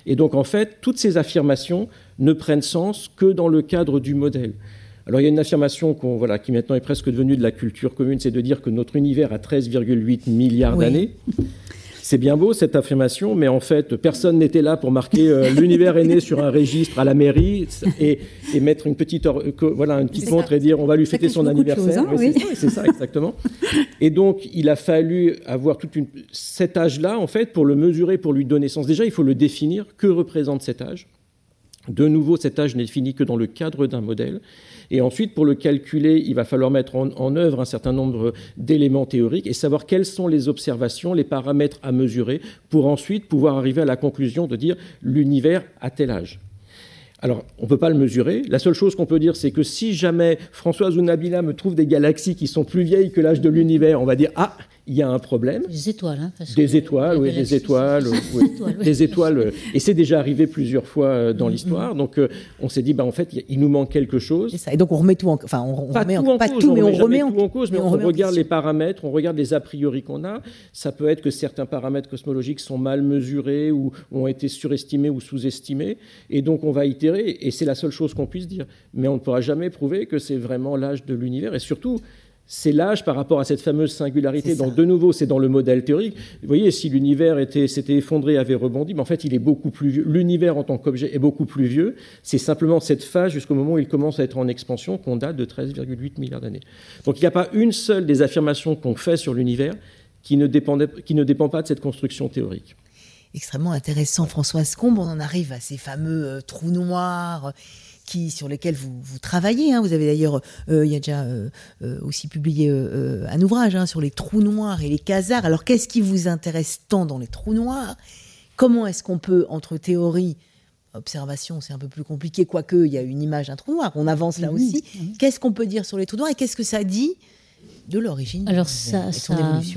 Et donc, en fait, toutes ces affirmations ne prennent sens que dans le cadre du modèle. Alors, il y a une affirmation voilà, qui maintenant est presque devenue de la culture commune, c'est de dire que notre univers a 13,8 milliards d'années. C'est bien beau cette affirmation, mais en fait, personne n'était là pour marquer euh, [laughs] l'univers est né sur un registre à la mairie et, mettre une petite, voilà, une petite montre et dire on va lui fêter son anniversaire. Hein, oui. C'est ça, exactement. et donc, il a fallu avoir toute une, cet âge-là, en fait, pour le mesurer, pour lui donner sens. Déjà, il faut le définir. Que représente cet âge? De nouveau, cet âge n'est défini que dans le cadre d'un modèle. Et ensuite, pour le calculer, il va falloir mettre en, œuvre un certain nombre d'éléments théoriques et savoir quelles sont les observations, les paramètres à mesurer pour ensuite pouvoir arriver à la conclusion de dire l'univers a tel âge. Alors, on ne peut pas le mesurer. La seule chose qu'on peut dire, c'est que si jamais Françoise ou Nabila me trouve des galaxies qui sont plus vieilles que l'âge de l'univers, on va dire Ah, il y a un problème. Des étoiles, hein, Des étoiles, oui, des étoiles, oui. des étoiles. Et c'est déjà arrivé plusieurs fois euh, dans mm-hmm. l'histoire. Donc, euh, on s'est dit, bah, en fait, il nous manque quelque chose. Ça. Et donc, on remet tout en, enfin, on, pas remet tout en, pas cause, tout, mais on, remet en, tout en cause. Mais on, regarde les paramètres, on regarde les a priori qu'on a. Ça peut être que certains paramètres cosmologiques sont mal mesurés ou ont été surestimés ou sous-estimés. Et donc, on va itérer. Et c'est la seule chose qu'on puisse dire. Mais on ne pourra jamais prouver que c'est vraiment l'âge de l'univers. Et surtout, c'est l'âge par rapport à cette fameuse singularité. Donc, de nouveau, c'est dans le modèle théorique. Vous voyez, si l'univers s'était effondré, avait rebondi, mais en fait, il est beaucoup plus vieux. L'univers en tant qu'objet est beaucoup plus vieux. C'est simplement cette phase jusqu'au moment où il commence à être en expansion qu'on date de 13,8 milliards d'années. Donc, il n'y a pas une seule des affirmations qu'on fait sur l'univers qui ne, qui ne dépend pas de cette construction théorique extrêmement intéressant. Françoise Combe, on en arrive à ces fameux euh, trous noirs sur lesquels vous, travaillez. Hein. Vous avez d'ailleurs, euh, il y a déjà euh, euh, aussi publié un ouvrage hein, sur les trous noirs et les quasars. Alors qu'est-ce qui vous intéresse tant dans les trous noirs? Comment est-ce qu'on peut, entre théorie, observation, c'est un peu plus compliqué, quoique il y a une image d'un trou noir, on avance là aussi. Qu'est-ce qu'on peut dire sur les trous noirs et qu'est-ce que ça dit de l'origine Alors ça,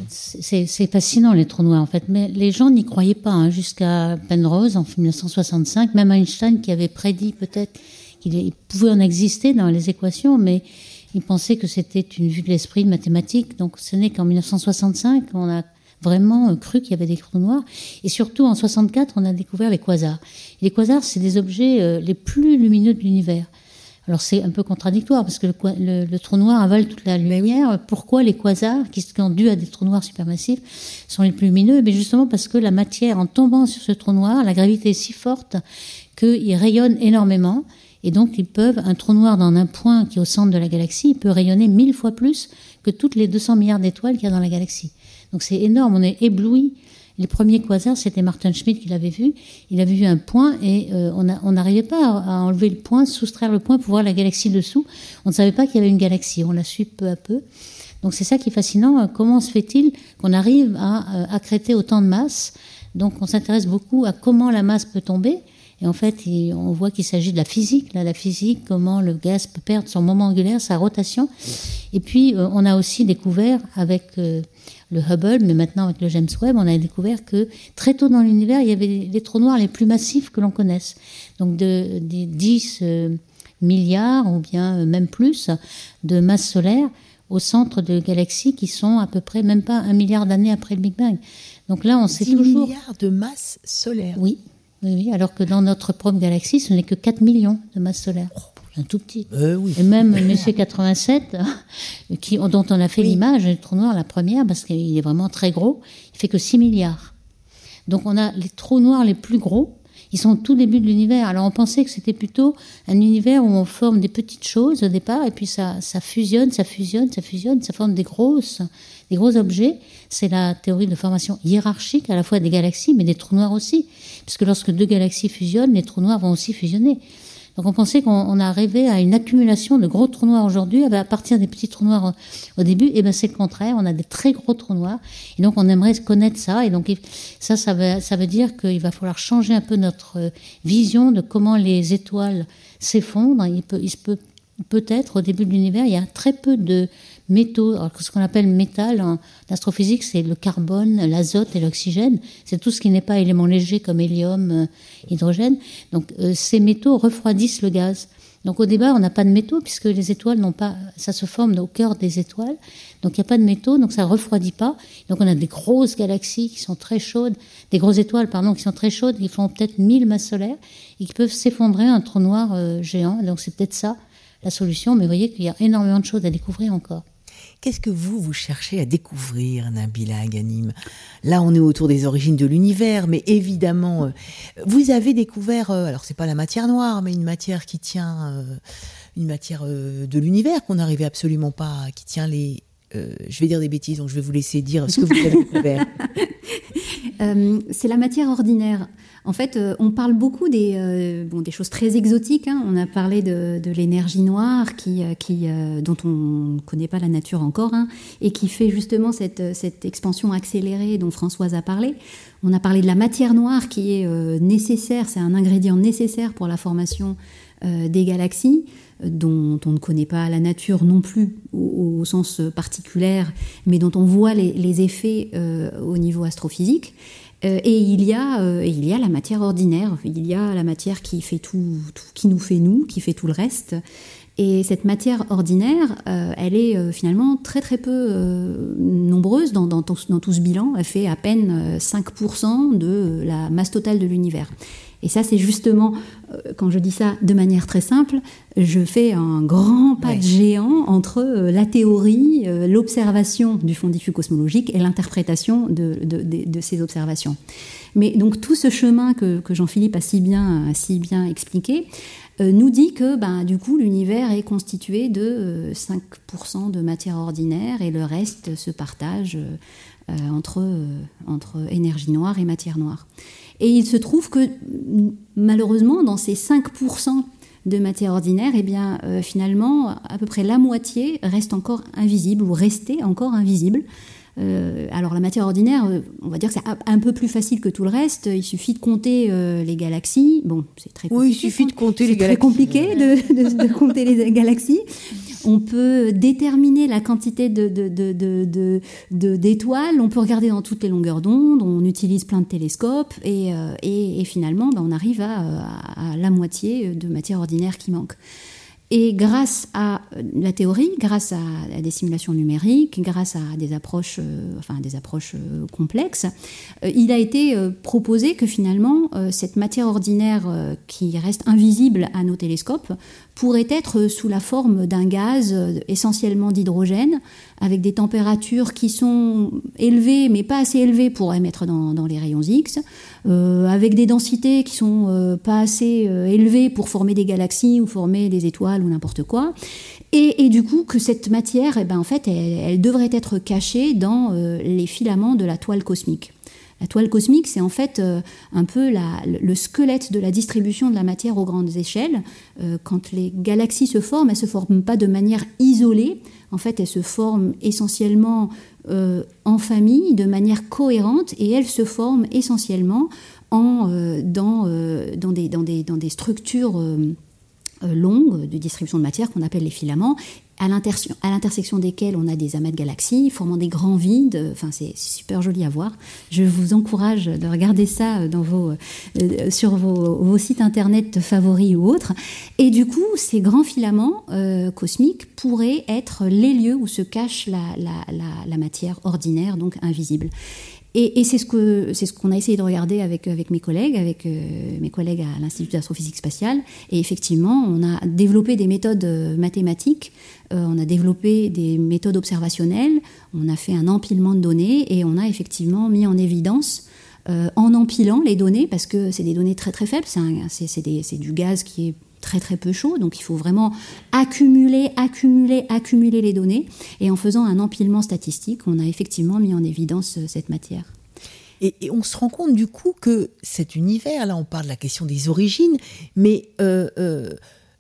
c'est fascinant les trous noirs en fait, mais les gens n'y croyaient pas hein, jusqu'à Penrose en 1965, même Einstein qui avait prédit peut-être il pouvait en exister dans les équations, mais il pensait que c'était une vue de l'esprit mathématique. Donc ce n'est qu'en 1965 qu'on a vraiment euh, cru qu'il y avait des trous noirs. Et surtout en 64, on a découvert les quasars. les quasars, c'est des objets euh, les plus lumineux de l'univers. Alors c'est un peu contradictoire parce que le, trou noir avale toute la lumière. Pourquoi les quasars, qui sont dus à des trous noirs supermassifs, sont les plus lumineux? Mais justement parce que la matière, en tombant sur ce trou noir, la gravité est si forte qu'il rayonne énormément et donc, ils peuvent, un trou noir dans un point qui est au centre de la galaxie, il peut rayonner mille fois plus que toutes les 200 milliards d'étoiles qu'il y a dans la galaxie. Donc, c'est énorme. On est ébloui. Les premiers quasars, c'était Martin Schmidt qui l'avait vu. Il avait vu un point et euh, on n'arrivait pas à, enlever le point, soustraire le point pour voir la galaxie dessous. On ne savait pas qu'il y avait une galaxie. On l'a su peu à peu. Donc c'est ça qui est fascinant. Comment se fait-il qu'on arrive à euh, accréter autant de masse? Donc on s'intéresse beaucoup à comment la masse peut tomber. Et en fait, on voit qu'il s'agit de la physique, là, la physique, comment le gaz peut perdre son moment angulaire, sa rotation. Et puis, euh, on a aussi découvert avec euh, le Hubble, mais maintenant avec le James Webb, on a découvert que très tôt dans l'univers, il y avait les trous noirs les plus massifs que l'on connaisse. Donc, de, des 10 euh, milliards ou bien même plus de masse solaire au centre de galaxies qui sont à peu près même pas un milliard d'années après le Big Bang. Donc là, on sait 10 toujours. milliards de masse solaire. Oui, oui, alors que dans notre propre galaxie, ce n'est que 4 millions de masses solaires. un tout petit. Euh, Et même Monsieur [laughs] 87, qui, dont on a fait l'image, le trou noir, la première, parce qu'il est vraiment très gros, il fait que 6 milliards. Donc on a les trous noirs les plus gros, ils sont au tout début de l'univers. Alors on pensait que c'était plutôt un univers où on forme des petites choses au départ, et puis ça, ça fusionne, ça fusionne, ça fusionne, ça forme des grosses, des gros objets. C'est la théorie de formation hiérarchique à la fois des galaxies, mais des trous noirs aussi. Puisque lorsque deux galaxies fusionnent, les trous noirs vont aussi fusionner. Donc on pensait qu'on arrivait à une accumulation de gros trous noirs aujourd'hui, à partir des petits trous noirs au début, et ben c'est le contraire, on a des très gros trous noirs, et donc on aimerait connaître ça, et donc ça, ça veut, ça veut dire qu'il va falloir changer un peu notre vision de comment les étoiles s'effondrent. Il il peut peut-être au début de l'univers, il y a très peu de métaux. Alors, ce qu'on appelle métal en astrophysique, c'est le carbone, l'azote et l'oxygène. C'est tout ce qui n'est pas élément léger comme hélium, euh, hydrogène. Donc, euh, ces métaux refroidissent le gaz. Donc, au départ, on n'a pas de métaux puisque les étoiles n'ont pas, ça se forme au cœur des étoiles. Donc, il n'y a pas de métaux, donc ça refroidit pas. Donc, on a des grosses galaxies qui sont très chaudes, des grosses étoiles, pardon, qui sont très chaudes, qui font peut-être 1000 masses solaires et qui peuvent s'effondrer un trou noir euh, géant. Donc, c'est peut-être ça la solution, mais vous voyez qu'il y a énormément de choses à découvrir encore. Qu'est-ce que vous, vous cherchez à découvrir, Nabila Ganim Là, on est autour des origines de l'univers, mais évidemment, euh, vous avez découvert, euh, alors c'est pas la matière noire, mais une matière qui tient, euh, une matière de l'univers qu'on n'arrivait absolument pas, qui tient les, je vais dire des bêtises, donc je vais vous laisser dire ce que vous avez [laughs] découvert. c'est la matière ordinaire. En fait, euh, on parle beaucoup des, euh, choses très exotiques. Hein. On a parlé de, l'énergie noire euh, dont on ne connaît pas la nature encore hein, et qui fait justement cette, expansion accélérée dont Françoise a parlé. On a parlé de la matière noire qui est nécessaire, c'est un ingrédient nécessaire pour la formation des galaxies dont on ne connaît pas la nature non plus au, sens particulier, mais dont on voit les effets au niveau astrophysique. Euh, et il y, a, euh, il y a la matière ordinaire, il y a la matière qui fait tout, qui nous fait nous, qui fait tout le reste. Et cette matière ordinaire, euh, elle est finalement très très peu nombreuse dans, dans, tout, dans, tout, ce bilan. Elle fait à peine 5% de la masse totale de l'univers. Et ça, c'est justement, euh, quand je dis ça de manière très simple, je fais un grand pas de géant entre euh, la théorie, euh, l'observation du fond diffus cosmologique et l'interprétation de, ces observations. Mais donc tout ce chemin que, Jean-Philippe a si bien, si bien expliqué, nous dit que ben, du coup l'univers est constitué de 5% de matière ordinaire et le reste se partage entre, entre énergie noire et matière noire. Et il se trouve que malheureusement, dans ces 5% de matière ordinaire, eh bien, euh, finalement, à peu près la moitié reste encore invisible ou restait encore invisible. Euh, alors la matière ordinaire, euh, on va dire que c'est un peu plus facile que tout le reste. Il suffit de compter les galaxies. Bon, c'est très compliqué. Oui, il suffit de compter les galaxies. C'est très compliqué de, compter les galaxies. On peut déterminer la quantité d'étoiles. On peut regarder dans toutes les longueurs d'onde. On utilise plein de télescopes et, et, finalement, ben, on arrive à, la moitié de matière ordinaire qui manque. Et grâce à la théorie, grâce à, des simulations numériques, grâce à des approches, euh, enfin des approches euh, complexes, euh, il a été proposé que finalement cette matière ordinaire qui reste invisible à nos télescopes pourrait être sous la forme d'un gaz essentiellement d'hydrogène, avec des températures qui sont élevées mais pas assez élevées pour émettre dans, les rayons X, avec des densités qui sont pas assez élevées pour former des galaxies ou former des étoiles ou n'importe quoi. Et, du coup, que cette matière, eh ben, en fait, elle, devrait être cachée dans euh, les filaments de la toile cosmique. La toile cosmique, c'est en fait euh, un peu le squelette de la distribution de la matière aux grandes échelles. Euh, quand les galaxies se forment, elles ne se forment pas de manière isolée. En fait, elles se forment essentiellement en famille, de manière cohérente, et elles se forment essentiellement en, dans, des, structures euh, longues de distribution de matière qu'on appelle les filaments, à l'intersection desquels on a des amas de galaxies formant des grands vides. Enfin, c'est super joli à voir. Je vous encourage de regarder ça dans vos, euh, sur vos, sites internet favoris ou autres. Et du coup, ces grands filaments euh, cosmiques pourraient être les lieux où se cache la, matière ordinaire, donc invisible. Et, c'est ce qu'on a essayé de regarder avec mes collègues, avec euh, mes collègues à l'Institut d'astrophysique spatiale. Et effectivement, on a développé des méthodes euh, mathématiques, euh, on a développé des méthodes observationnelles, on a fait un empilement de données et on a effectivement mis en évidence en empilant les données, parce que c'est des données très très faibles, c'est du gaz qui est très très peu chaud, donc il faut vraiment accumuler, accumuler, accumuler les données. Et en faisant un empilement statistique, on a effectivement mis en évidence euh, cette matière. Et, on se rend compte du coup que cet univers, là on parle de la question des origines, mais euh, euh,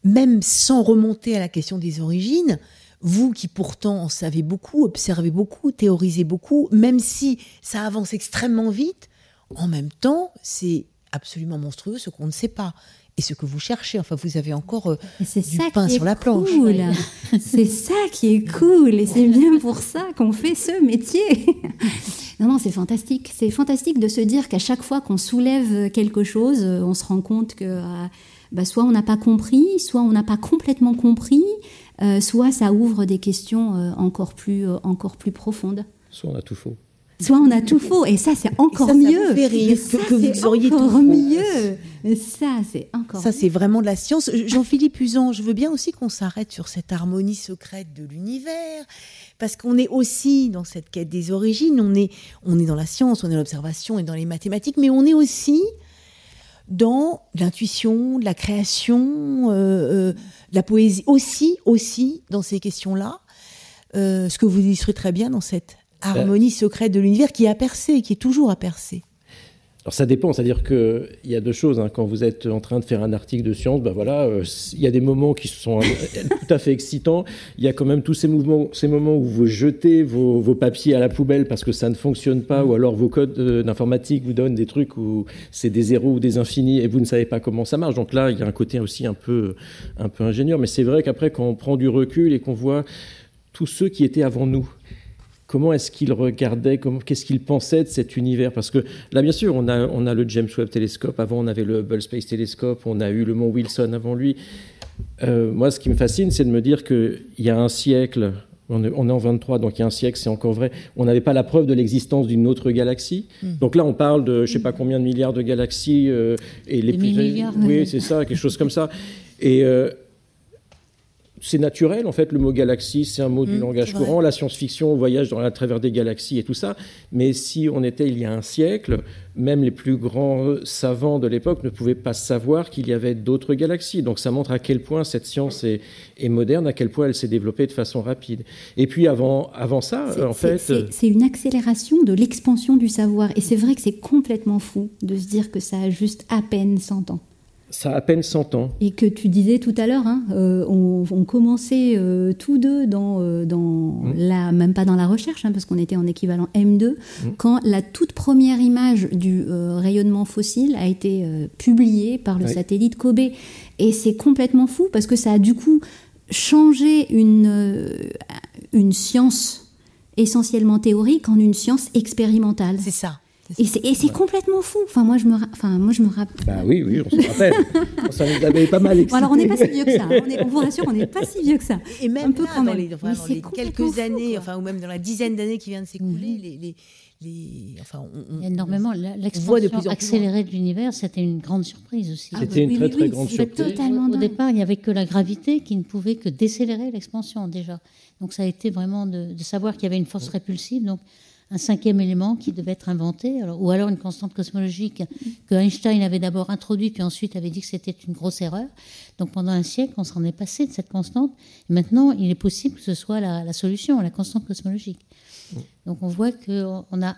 même sans remonter à la question des origines, vous qui pourtant en savez beaucoup, observez beaucoup, théorisez beaucoup, même si ça avance extrêmement vite, en même temps c'est absolument monstrueux ce qu'on ne sait pas et ce que vous cherchez. Enfin, vous avez encore euh, du pain sur la planche. [laughs] c'est ça qui est cool et c'est bien pour ça qu'on fait ce métier. [laughs] non, non, c'est fantastique. C'est fantastique de se dire qu'à chaque fois qu'on soulève quelque chose, euh, on se rend compte que euh, bah, soit on n'a pas compris, soit on n'a pas complètement compris, soit ça ouvre des questions encore, plus, encore plus profondes. Soit on a tout faux soit on a tout faux et ça c'est encore mieux. que, vous auriez tout mieux. Ça c'est encore. Ça c'est vraiment de la science. Jean-Philippe Usan, je veux bien aussi qu'on s'arrête sur cette harmonie secrète de l'univers parce qu'on est aussi dans cette quête des origines. On est on est dans la science, on est dans l'observation et dans les mathématiques, mais on est aussi dans l'intuition, la création, euh, euh, la poésie aussi aussi dans ces questions-là. Euh, ce que vous illustrez très bien dans cette harmonie secrète de l'univers qui a percé, qui est toujours à percer. Alors ça dépend, c'est-à-dire qu'il y a deux choses. Hein. Quand vous êtes en train de faire un article de science, ben voilà, euh, il y a des moments qui sont [laughs] tout à fait excitants. Il y a quand même tous ces mouvements, ces moments où vous jetez vos, papiers à la poubelle parce que ça ne fonctionne pas, ou alors vos codes euh, d'informatique vous donnent des trucs où c'est des zéros ou des infinis et vous ne savez pas comment ça marche. Donc là, il y a un côté aussi un peu, un peu ingénieur. Mais c'est vrai qu'après, quand on prend du recul et qu'on voit tous ceux qui étaient avant nous, comment est-ce qu'il regardait, qu'est-ce qu'il pensait de cet univers? Parce que là, bien sûr, on a, on a le James Webb Telescope, avant on avait le Hubble Space Telescope, on a eu le Mont Wilson avant lui. Euh, moi, ce qui me fascine, c'est de me dire qu'il y a un siècle, on est, en 23, donc il y a un siècle, c'est encore vrai, on n'avait pas la preuve de l'existence d'une autre galaxie. Hmm. Donc là, on parle de je ne sais pas combien de milliards de galaxies. Euh, et les plus... milliards. Oui, c'est ça, quelque chose comme ça. Et, euh, c'est naturel, en fait, le mot galaxie, c'est un mot du mmh, langage courant. La science-fiction, on voyage dans, à travers des galaxies et tout ça. Mais si on était il y a un siècle, même les plus grands savants de l'époque ne pouvaient pas savoir qu'il y avait d'autres galaxies. Donc ça montre à quel point cette science est, moderne, à quel point elle s'est développée de façon rapide. Et puis avant, avant ça, en fait... C'est une accélération de l'expansion du savoir. Et c'est vrai que c'est complètement fou de se dire que ça a juste à peine 100 ans. Ça a à peine 100 ans. Et que tu disais tout à l'heure, hein, euh, on, commençait euh, tous deux dans, euh, dans mmh. la, même pas dans la recherche, hein, parce qu'on était en équivalent M2, mmh. quand la toute première image du rayonnement fossile a été publiée par le satellite Kobe. Et c'est complètement fou, parce que ça a du coup changé une, une science essentiellement théorique en une science expérimentale. C'est ça. Et c'est complètement fou. Enfin, moi, je me, enfin, moi, je me rappelle. Bah oui, oui, on se rappelle. ça nous avait pas mal excité. alors, on n'est pas si vieux que ça. On, est, on vous rassure, on n'est pas si vieux que ça. Et même Un peu là, dans les, les quelques années, enfin, ou même dans la dizaine d'années qui vient de s'écouler, les, les, les, enfin, on, énormément. L'expansion accélérée de l'univers, c'était une grande surprise aussi. C'était une très, très grande surprise. Totalement Au départ, il n'y avait que la gravité qui ne pouvait que décélérer l'expansion, déjà. Donc, ça a été vraiment de, de savoir qu'il y avait une force répulsive. Donc, un cinquième élément qui devait être inventé, ou alors une constante cosmologique que Einstein avait d'abord introduit, puis ensuite avait dit que c'était une grosse erreur. Donc pendant un siècle, on s'en est passé de cette constante. Et maintenant, il est possible que ce soit la, solution, la constante cosmologique. Donc on voit qu'on a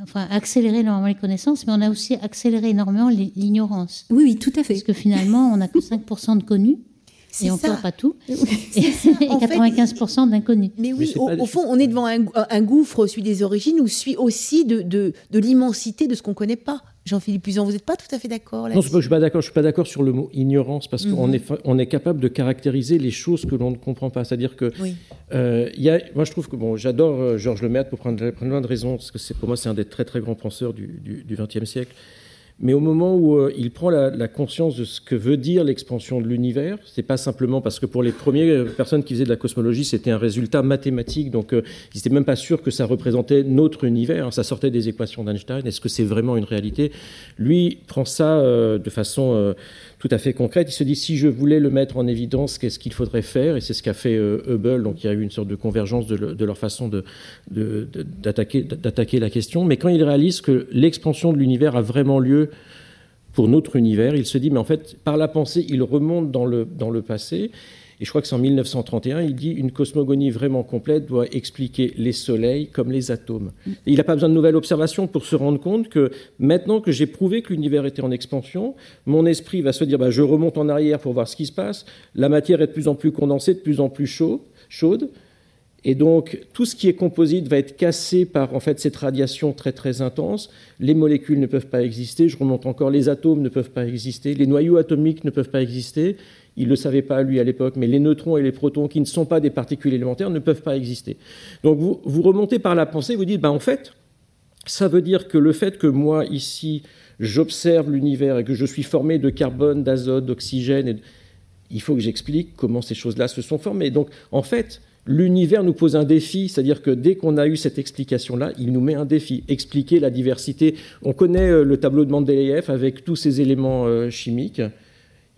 enfin, accéléré énormément les connaissances, mais on a aussi accéléré énormément l'ignorance. Oui, oui, tout à fait. Parce que finalement, on n'a que 5% de connus et encore pas tout, [laughs] et, 95% [laughs] d'inconnus. Mais oui, au, fond, on est devant un, gouffre, celui des origines, ou celui aussi de, de, l'immensité de ce qu'on ne connaît pas. Jean-Philippe Puzan, vous n'êtes pas tout à fait d'accord Non, je ne suis pas d'accord. Je suis pas d'accord sur le mot ignorance parce qu'on mhm. est on est capable de caractériser les choses que l'on ne comprend pas. C'est-à-dire que euh, y a, moi je trouve que bon, j'adore euh, Georges Lemaître pour prendre, prendre plein de raisons parce que c'est pour moi c'est un des très très grands penseurs du XXe siècle. Mais au moment où euh, il prend la, conscience de ce que veut dire l'expansion de l'univers, c'est pas simplement parce que pour les premières euh, personnes qui faisaient de la cosmologie, c'était un résultat mathématique, donc euh, ils n'étaient même pas sûrs que ça représentait notre univers, hein. ça sortait des équations d'Einstein, est-ce que c'est vraiment une réalité? Lui prend ça de façon tout à fait concrète. Il se dit si je voulais le mettre en évidence, qu'est-ce qu'il faudrait faire? Et c'est ce qu'a fait euh, Hubble. Donc il y a eu une sorte de convergence de, leur façon d'attaquer la question. Mais quand il réalise que l'expansion de l'univers a vraiment lieu pour notre univers, il se dit mais en fait par la pensée, il remonte dans le, dans le passé. Et je crois que c'est en 1931, il dit une cosmogonie vraiment complète doit expliquer les soleils comme les atomes. il n'a pas besoin de nouvelles observations pour se rendre compte que maintenant que j'ai prouvé que l'univers était en expansion, mon esprit va se dire bah, je remonte en arrière pour voir ce qui se passe. La matière est de plus en plus condensée, de plus en plus chaud, chaude. Et donc, tout ce qui est composite va être cassé par en fait cette radiation très très intense. Les molécules ne peuvent pas exister. Je remonte encore. Les atomes ne peuvent pas exister. Les noyaux atomiques ne peuvent pas exister. Il ne le savait pas lui à l'époque, mais les neutrons et les protons, qui ne sont pas des particules élémentaires, ne peuvent pas exister. Donc vous, vous remontez par la pensée, vous dites, ben en fait, ça veut dire que le fait que moi ici j'observe l'univers et que je suis formé de carbone, d'azote, d'oxygène, il faut que j'explique comment ces choses-là se sont formées. Donc en fait, l'univers nous pose un défi, c'est-à-dire que dès qu'on a eu cette explication-là, il nous met un défi. Expliquer la diversité. On connaît euh, le tableau de Mendeleïev avec tous ces éléments euh, chimiques.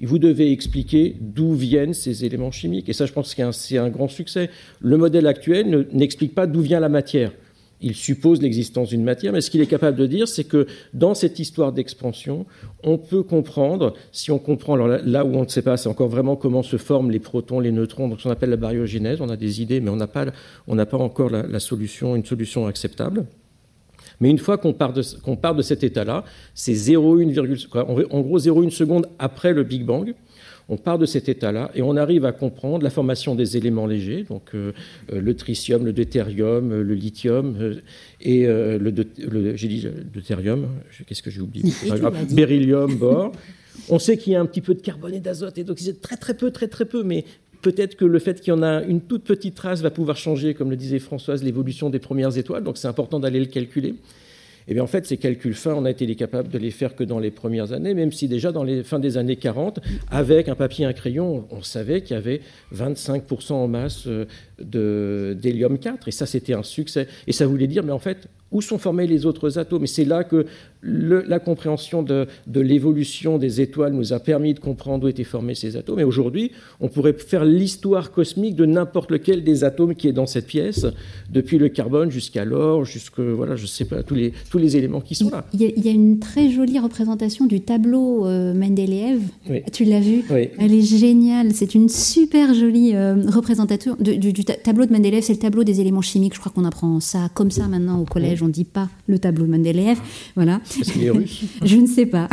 Vous devez expliquer d'où viennent ces éléments chimiques. Et ça, je pense que c'est un grand succès. Le modèle actuel n'explique pas d'où vient la matière il suppose l'existence d'une matière, mais ce qu'il est capable de dire, c'est que dans cette histoire d'expansion, on peut comprendre, si on comprend, alors là, où on ne sait pas, c'est encore vraiment comment se forment les protons, les neutrons, donc ce qu'on appelle la baryogénèse, on a des idées, mais on n'a pas, pas encore la, solution, une solution acceptable. Mais une fois qu'on part de, qu'on part de cet état-là, c'est 0,1, en gros 0,1 seconde après le Big Bang, on part de cet état-là et on arrive à comprendre la formation des éléments légers, donc euh, euh, le tritium, le deutérium, euh, le lithium et le, j'ai dit deutérium, qu'est-ce que j'ai oublié? [laughs] Beryllium, bore. On sait qu'il y a un petit peu de carbone et d'azote et d'oxygène, très très peu, très très peu, mais peut-être que le fait qu'il y en a une toute petite trace va pouvoir changer, comme le disait Françoise, l'évolution des premières étoiles, donc c'est important d'aller le calculer. Et eh bien en fait, ces calculs fins, on a été capables de les faire que dans les premières années, même si déjà dans les fins des années 40, avec un papier et un crayon, on savait qu'il y avait 25% en masse euh, d'hélium 4. Et ça, c'était un succès. Et ça voulait dire, mais en fait, où sont formés les autres atomes? Et c'est là que la compréhension de, l'évolution des étoiles nous a permis de comprendre où étaient formés ces atomes. Et aujourd'hui, on pourrait faire l'histoire cosmique de n'importe lequel des atomes qui est dans cette pièce, depuis le carbone jusqu'à l'or, jusque voilà, je sais pas tous les tous les éléments qui sont là. Il y, a, une très jolie représentation du tableau euh, Mendeleev. Tu l'as vu? Elle est géniale. C'est une super jolie euh, représentation du, tableau de Mendeleev. C'est le tableau des éléments chimiques. Je crois qu'on apprend ça comme ça maintenant au collège on ne dit pas le tableau de Mendeleev. Voilà. Est-ce qu'il est russe [laughs] Je ne sais pas.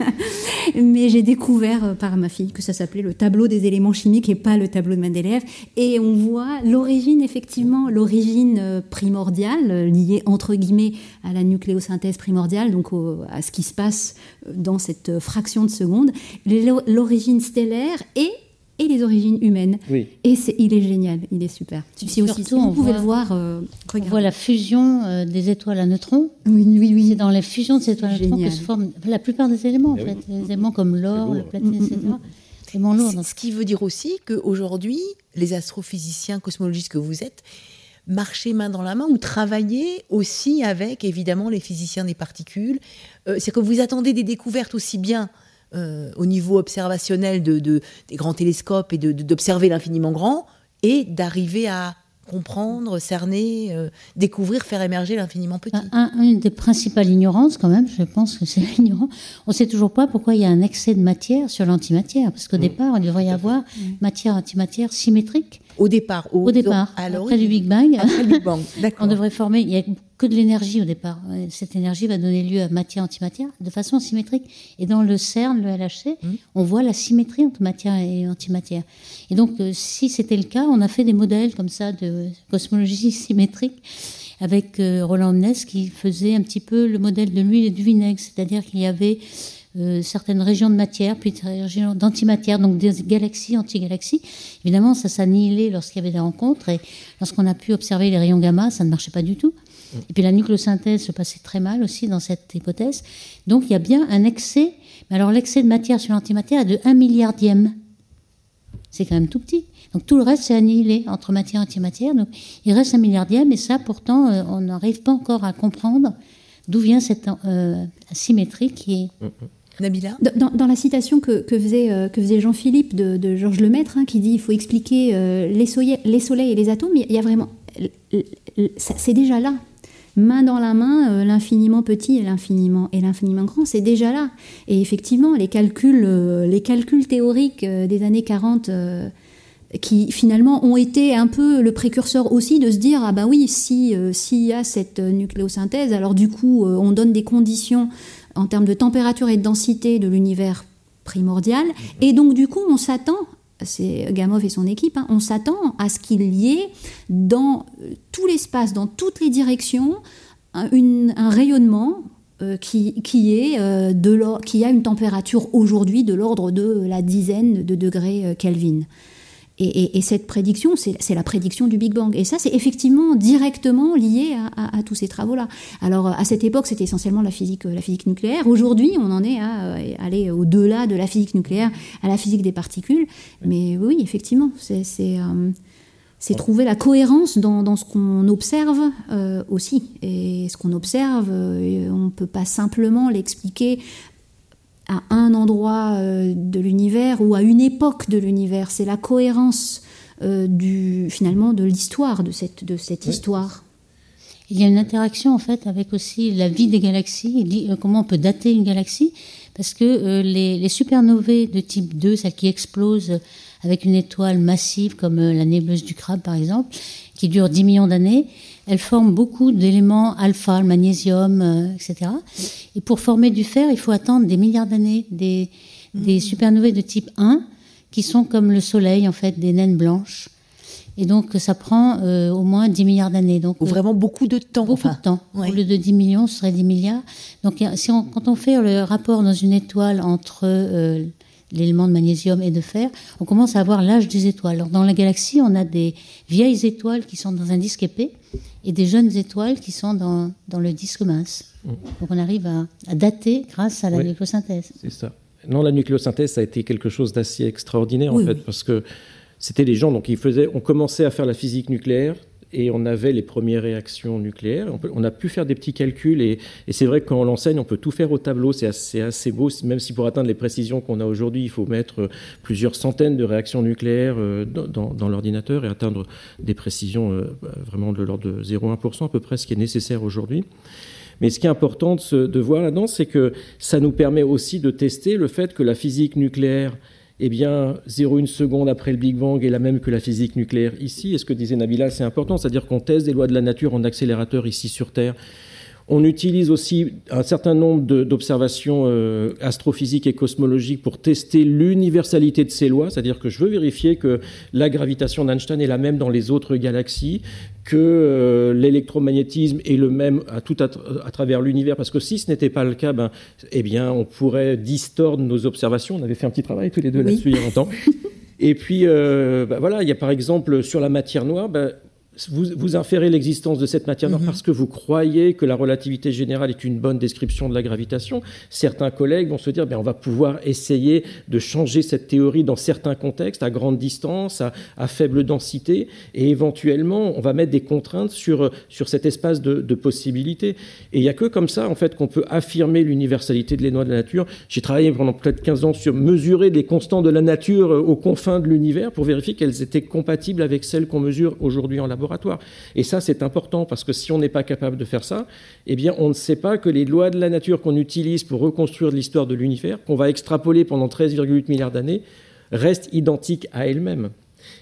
[laughs] Mais j'ai découvert euh, par ma fille que ça s'appelait le tableau des éléments chimiques et pas le tableau de Mendeleev. Et on voit l'origine, effectivement, l'origine euh, primordiale, euh, liée entre guillemets à la nucléosynthèse primordiale, donc à ce qui se passe dans cette fraction de seconde, l'origine stellaire et et les origines humaines. Oui. Et c'est, il est génial, il est super. C'est aussi, Surtout, vous pouvez le voir. Euh, on voit la fusion euh, des étoiles à neutrons. Oui, oui, oui. C'est dans la fusion des étoiles à neutrons que se forment la plupart des éléments, en fait. Les éléments comme l'or, le platine, etc. Lourd, Ce qui veut dire aussi qu'aujourd'hui, les astrophysiciens, cosmologistes que vous êtes, marchez main dans la main ou travaillez aussi avec, évidemment, les physiciens des particules. Euh, c'est que vous attendez des découvertes aussi bien euh, au niveau observationnel de, des grands télescopes et d'observer l'infiniment grand, et d'arriver à comprendre, cerner, euh, découvrir, faire émerger l'infiniment petit. une des principales ignorances, quand même, je pense que c'est [laughs] l'ignorance, on ne sait toujours pas pourquoi il y a un excès de matière sur l'antimatière, parce qu'au mmh. départ, il devrait y avoir mmh. matière-antimatière symétrique. Au départ, au, départ, après du Big Bang, après le Big Bang, [laughs] on devrait former. Il y a que de l'énergie au départ. Cette énergie va donner lieu à matière-antimatière de façon symétrique. Et dans le CERN, le LHC, mmh. on voit la symétrie entre matière et antimatière. Et donc, euh, si c'était le cas, on a fait des modèles comme ça de cosmologie [laughs] symétrique avec euh, Roland Ness qui faisait un petit peu le modèle de l'huile et du vinaigre, c'est-à-dire qu'il y avait euh, certaines régions de matière, puis des régions d'antimatière, donc des galaxies, antigalaxies. Évidemment, ça s'annihilait lorsqu'il y avait des rencontres, et lorsqu'on a pu observer les rayons gamma, ça ne marchait pas du tout. Et puis la nucléosynthèse se passait très mal aussi dans cette hypothèse. Donc il y a bien un excès, mais alors l'excès de matière sur l'antimatière est de 1 milliardième. C'est quand même tout petit. Donc tout le reste, c'est annihilé entre matière et antimatière. Donc il reste un milliardième, et ça, pourtant, euh, on n'arrive pas encore à comprendre d'où vient cette euh, asymétrie qui est. Nabila? Dans, la citation que, faisait, euh, que faisait Jean-Philippe de, Georges Lemaître, hein, qui dit il faut expliquer euh, les, soleils, les soleils et les atomes, il y a vraiment. C'est déjà là. Main dans la main, euh, l'infiniment petit et l'infiniment et l'infiniment grand, c'est déjà là. Et effectivement, les calculs, les calculs théoriques des années 40 qui finalement ont été un peu le précurseur aussi de se dire ah bah oui si s'il y a cette nucléosynthèse alors du coup on donne des conditions en termes de température et de densité de l'univers primordial et donc du coup on s'attend c'est Gamov et son équipe, hein, on s'attend à ce qu'il y ait dans tout l'espace, dans toutes les directions, un rayonnement euh, qui, est, euh, qui a une température aujourd'hui de l'ordre de la dizaine de degrés euh, Kelvin. Et, cette prédiction, c'est la prédiction du Big Bang. Et ça, c'est effectivement directement lié à, tous ces travaux-là. Alors, à cette époque, c'était essentiellement la physique, la physique nucléaire. Aujourd'hui, on en est à aller au-delà de la physique nucléaire, à la physique des particules. Mais oui, effectivement, c'est c'est trouver la cohérence dans, ce qu'on observe euh, aussi. Et ce qu'on observe, euh, on ne peut pas simplement l'expliquer à un endroit euh, de l'univers ou à une époque de l'univers. C'est la cohérence du, finalement de l'histoire, de cette, de cette histoire. Il y a une interaction en fait avec aussi la vie des galaxies, comment on peut dater une galaxie, parce que les, les supernovées de type 2, celles qui explosent avec une étoile massive comme euh, la nébuleuse du crabe par exemple, qui dure 10 millions d'années, elle forme beaucoup d'éléments alpha, le magnésium, euh, etc. Et pour former du fer, il faut attendre des milliards d'années, des, des supernovae de type 1, qui sont comme le Soleil, en fait, des naines blanches. Et donc, ça prend euh, au moins 10 milliards d'années. Donc, vraiment beaucoup de temps. Beaucoup de temps. Au lieu de 10 millions, ce serait 10 milliards. Donc, si quand on fait le rapport dans une étoile entre l'élément de magnésium et de fer, on commence à avoir l'âge des étoiles. Alors, dans la galaxie, on a des vieilles étoiles qui sont dans un disque épais et des jeunes étoiles qui sont dans, dans le disque mince. Mm. Donc on arrive à, dater grâce à la nucléosynthèse. C'est ça. Non, la nucléosynthèse, ça a été quelque chose d'assez extraordinaire en fait, parce que c'était des gens, donc ils faisaient, on commençait à faire la physique nucléaire, et on avait les premières réactions nucléaires. On, a pu faire des petits calculs et, c'est vrai que quand on l'enseigne, on peut tout faire au tableau. C'est assez, beau, même si pour atteindre les précisions qu'on a aujourd'hui, il faut mettre euh, plusieurs centaines de réactions nucléaires euh, dans, l'ordinateur et atteindre des précisions euh, vraiment de l'ordre de 0,1% à peu près, ce qui est nécessaire aujourd'hui. Mais ce qui est important de, de voir là-dedans, c'est que ça nous permet aussi de tester le fait que la physique nucléaire eh bien, 0,1 seconde après le Big Bang est la même que la physique nucléaire ici. Et ce que disait Nabila, c'est important, c'est-à-dire qu'on teste des lois de la nature en accélérateur ici sur Terre. On utilise aussi un certain nombre d'observations euh, astrophysiques et cosmologiques pour tester l'universalité de ces lois, c'est-à-dire que je veux vérifier que la gravitation d'Einstein est la même dans les autres galaxies, que euh, l'électromagnétisme est le même à tout à, travers l'univers, parce que si ce n'était pas le cas, ben, eh bien, on pourrait distordre nos observations. On avait fait un petit travail tous les deux là-dessus il y a longtemps. [laughs] Et puis, euh, ben, voilà, il y a par exemple sur la matière noire, ben, vous, vous, inférez l'existence de cette matière noire mhm. parce que vous croyez que la relativité générale est une bonne description de la gravitation. Certains collègues vont se dire, ben, on va pouvoir essayer de changer cette théorie dans certains contextes, à grande distance, à, faible densité, et éventuellement, on va mettre des contraintes sur, sur cet espace de, de possibilités. Et il n'y a que comme ça, en fait, qu'on peut affirmer l'universalité de les lois de la nature. J'ai travaillé pendant peut-être 15 ans sur mesurer les constants de la nature aux confins de l'univers pour vérifier qu'elles étaient compatibles avec celles qu'on mesure aujourd'hui en laboratoire. Et ça, c'est important parce que si on n'est pas capable de faire ça, eh bien, on ne sait pas que les lois de la nature qu'on utilise pour reconstruire l'histoire de l'univers, qu'on va extrapoler pendant 13,8 milliards d'années, restent identiques à elles-mêmes.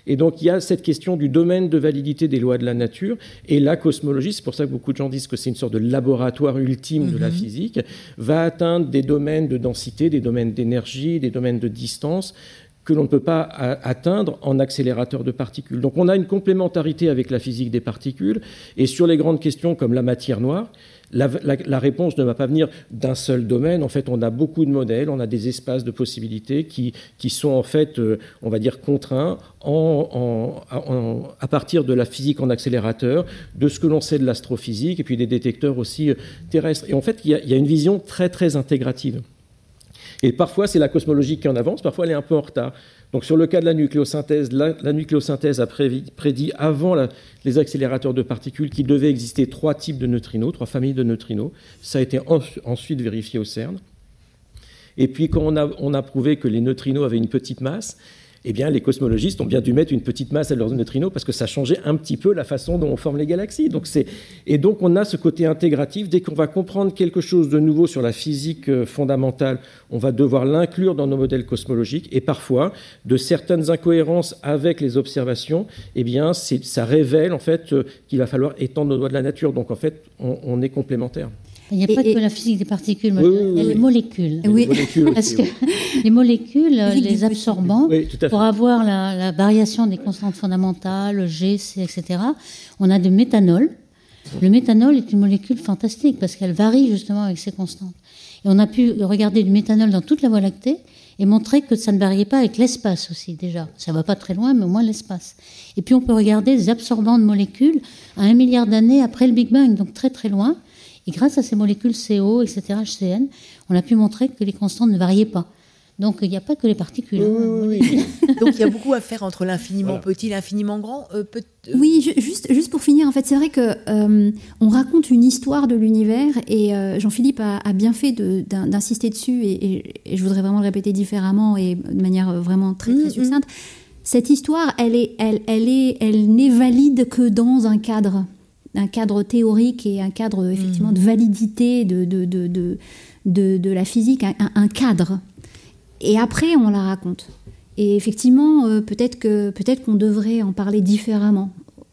Et donc il y a cette question du domaine de validité des lois de la nature et la cosmologie, c'est pour ça que beaucoup de gens disent que c'est une sorte de laboratoire ultime de la mhm. physique, va atteindre des domaines de densité, des domaines d'énergie, des domaines de distance que l'on ne peut pas atteindre en accélérateur de particules. Donc on a une complémentarité avec la physique des particules, et sur les grandes questions comme la matière noire, la, réponse ne va pas venir d'un seul domaine. En fait, on a beaucoup de modèles, on a des espaces de possibilités qui, qui sont en fait, euh, on va dire, contraints à partir de la physique en accélérateur, de ce que l'on sait de l'astrophysique, et puis des détecteurs aussi euh, terrestres. Et en fait, il y, a, il y a une vision très, très intégrative. Et parfois, c'est la cosmologie qui en avance, parfois elle est un peu en retard. Donc sur le cas de la nucléosynthèse, la, nucléosynthèse a prédit, avant les accélérateurs de particules qu'il devait exister trois types de neutrinos, trois familles de neutrinos. Ça a été ensuite vérifié au CERN. Et puis quand on a, prouvé que les neutrinos avaient une petite masse, eh bien, les cosmologistes ont bien dû mettre une petite masse à leurs neutrinos parce que ça changeait un petit peu la façon dont on forme les galaxies. Donc et donc, on a ce côté intégratif. Dès qu'on va comprendre quelque chose de nouveau sur la physique euh, fondamentale, on va devoir l'inclure dans nos modèles cosmologiques. Et parfois, de certaines incohérences avec les observations, eh bien, ça révèle en fait euh, qu'il va falloir étendre nos lois de la nature. Donc, en fait, on est complémentaires. Il n'y a pas que la physique des particules, il y a les molécules. Oui. Parce que les molécules, les absorbants, pour avoir la, variation des constantes fondamentales, G, C, etc., on a du méthanol. Le méthanol est une molécule fantastique parce qu'elle varie justement avec ces constantes. Et on a pu regarder du méthanol dans toute la Voie lactée et montrer que ça ne variait pas avec l'espace aussi déjà. Ça ne va pas très loin, mais au moins l'espace. Et puis on peut regarder des absorbants de molécules à un milliard d'années après le Big Bang, donc très très loin. Et grâce à ces molécules CO, etc., HCN, on a pu montrer que les constantes ne variaient pas. Donc il n'y a pas que les particules. Hein, Donc il y a beaucoup à faire entre l'infiniment petit et l'infiniment grand. Euh, euh, oui, juste, juste pour finir, en fait, c'est vrai que euh, on raconte une histoire de l'univers et Jean-Philippe a, bien fait d'insister dessus et, je voudrais vraiment le répéter différemment et de manière vraiment très, très mm, mm. succincte. Cette histoire, elle est, elle, elle est, elle n'est valide que dans un cadre un cadre théorique et un cadre effectivement de validité de, de, de, de la physique, un, cadre. Et après, on la raconte. Et effectivement, euh, peut-être que peut-être qu'on devrait en parler différemment.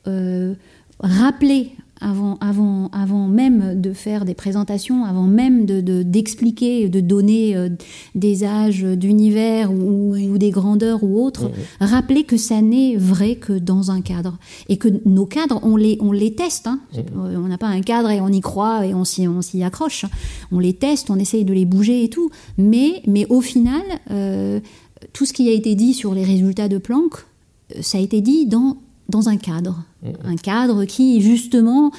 Euh, rappeler avant, avant, avant même de faire des présentations, avant même d'expliquer, de, de, donner euh, des âges d'univers ou, ou, des grandeurs ou autres, rappeler que ça n'est vrai que dans un cadre. Et que nos cadres, on les, on les teste. Hein. On n'a pas un cadre et on y croit et on s'y accroche. On les teste, on essaye de les bouger et tout. Mais, mais au final, euh, tout ce qui a été dit sur les résultats de Planck, euh, ça a été dit dans, dans un cadre. Un cadre qui, justement,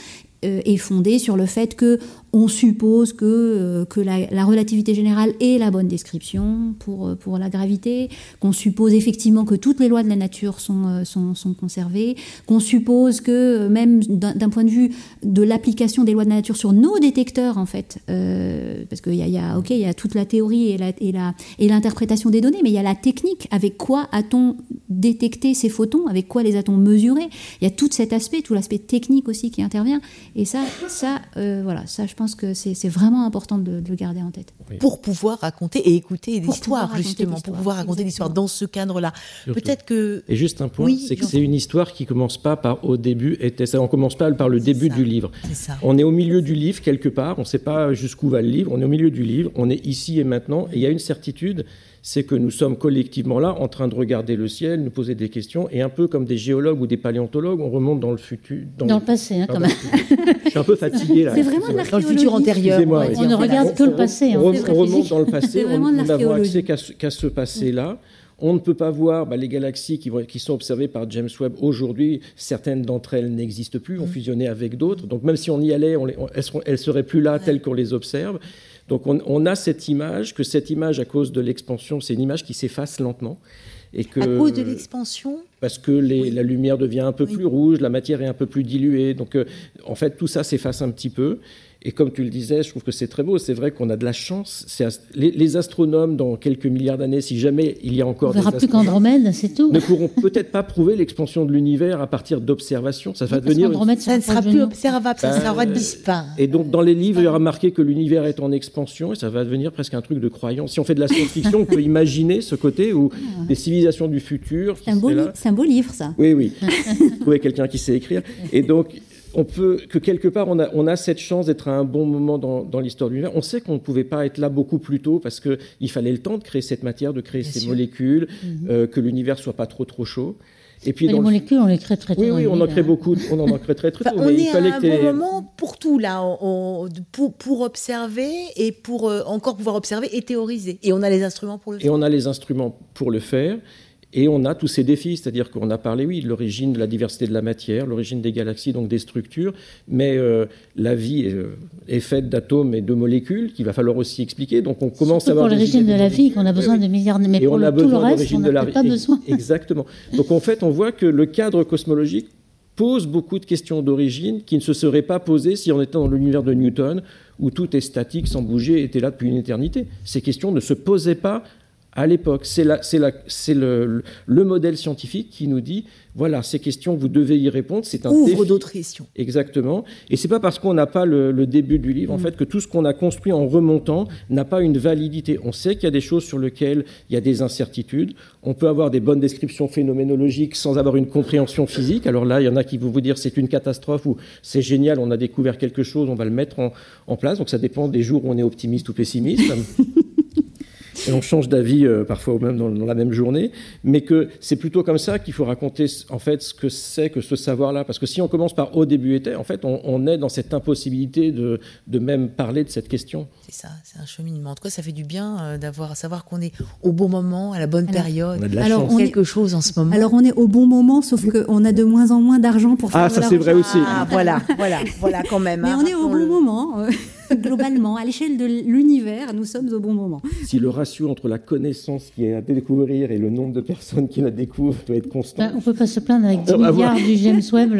euh, est fondé sur le fait que on suppose que, euh, que la, relativité générale est la bonne description pour, euh, pour la gravité, qu'on suppose effectivement que toutes les lois de la nature sont, sont, sont conservées, qu'on suppose que même d'un point de vue de l'application des lois de la nature sur nos détecteurs, en fait, parce qu'il y a, y, a, y a toute la théorie et l'interprétation et des données, mais il y a la technique, avec quoi a-t-on détecté ces photons, avec quoi les a-t-on mesurés, il y a tout cet aspect, tout l'aspect technique aussi qui intervient, et ça, ça, euh, voilà, ça, je pense que c'est vraiment important de, le garder en tête. Pour pouvoir raconter et écouter l'histoire, justement, pour pouvoir raconter l'histoire dans ce cadre-là. Peut-être que. Et juste un point, c'est que c'est une histoire qui commence pas par au début, était ça, on commence pas par le début du livre. On est au milieu du livre quelque part, on ne sait pas jusqu'où va le livre, on est au milieu du livre, on est ici et maintenant, et il y a une certitude, c'est que nous sommes collectivement là en train de regarder le ciel, nous poser des questions, et un peu comme des géologues ou des paléontologues, on remonte dans le futur. Dans, le passé, hein, quand même. Je suis un peu fatigué là. C'est vraiment de Dans le futur antérieur. on ne regarde que le passé. On, remonte dans le passé, on n'a accès qu'à ce, passé-là. On ne peut pas voir bah, les galaxies qui, qui, sont observées par James Webb aujourd'hui. Certaines d'entre elles n'existent plus, ont mm. fusionné avec d'autres. Donc même si on y allait, elles ne seraient plus là telles qu'on les observe. Donc on, a cette image, que cette image, à cause de l'expansion, c'est une image qui s'efface lentement. Et que, à cause de l'expansion Parce que la lumière devient un peu plus rouge, la matière est un peu plus diluée. Donc euh, en fait, tout ça s'efface un petit peu. Et comme tu le disais, je trouve que c'est très beau. C'est vrai qu'on a de la chance. Les, astronomes, dans quelques milliards d'années, si jamais il y a encore. On verra plus qu'Andromède, c'est tout. Ne pourront peut-être pas prouver l'expansion de l'univers à partir d'observations. Ça va devenir. Ça ne sera plus observable, ça sera bah, disparu. Et donc, dans les livres, il y aura marqué que l'univers est en expansion et ça va devenir presque un truc de croyance. Si on fait de la science-fiction, on peut imaginer ce côté où ah. des civilisations du futur. C'est un, un, beau livre, ça. Oui, oui. [laughs] Trouver quelqu'un qui sait écrire. Et donc, on peut que quelque part on a, on a cette chance d'être à un bon moment dans, l'histoire de l'univers. On sait qu'on ne pouvait pas être là beaucoup plus tôt parce qu'il fallait le temps de créer cette matière, de créer ces molécules, mhm. euh, que l'univers soit pas trop trop chaud. Et puis les molécules, on les crée très tôt. Oui, oui, on en crée beaucoup. On en crée très très tôt. on est à un bon moment pour tout là, pour, pour, observer et pour euh, encore pouvoir observer et théoriser. Et on a les instruments pour le faire. Et on a les instruments pour le faire. Et on a tous ces défis, c'est-à-dire qu'on a parlé, oui, de l'origine de la diversité de la matière, l'origine des galaxies, donc des structures, mais euh, la vie euh, est, faite d'atomes et de molécules qu'il va falloir aussi expliquer. Donc on commence Surtout à avoir pour l'origine de la vie qu'on a besoin de milliards de mais pour on a tout le reste, on n'a pas besoin. [laughs] Exactement. Donc en fait, on voit que le cadre cosmologique pose beaucoup de questions d'origine qui ne se seraient pas posées si on était dans l'univers de Newton, où tout est statique, sans bouger, était là depuis une éternité. Ces questions ne se posaient pas À l'époque, c'est le, le, modèle scientifique qui nous dit voilà, ces questions, vous devez y répondre. C'est un Ouvre d'autres questions. Exactement. Et c'est pas parce qu'on n'a pas le, début du livre, en mm. fait, que tout ce qu'on a construit en remontant n'a pas une validité. On sait qu'il y a des choses sur lesquelles il y a des incertitudes. On peut avoir des bonnes descriptions phénoménologiques sans avoir une compréhension physique. Alors là, il y en a qui vont vous dire c'est une catastrophe ou c'est génial, on a découvert quelque chose, on va le mettre en, en place. Donc ça dépend des jours où on est optimiste ou pessimiste. [laughs] et on change d'avis euh, parfois même dans, la même journée, mais que c'est plutôt comme ça qu'il faut raconter en fait ce que c'est que ce savoir-là. Parce que si on commence par au début était, en fait, on, est dans cette impossibilité de, de, même parler de cette question. C'est ça, c'est un cheminement. En tout cas, ça fait du bien euh, d'avoir à savoir qu'on est au bon moment, à la bonne période. On a de la alors, quelque chose en ce moment. Alors on est au bon moment, sauf qu'on a de moins en moins d'argent pour faire. Ah, ça c'est vrai aussi. Ah, voilà, voilà, voilà quand même. Mais hein, on est au bon moment. [laughs] Globalement, à l'échelle de l'univers, nous sommes au bon moment. Si le ratio entre la connaissance qui est à découvrir et le nombre de personnes qui la découvrent doit être constant. Ben, on ne peut pas se plaindre avec 10 milliards du James Webb.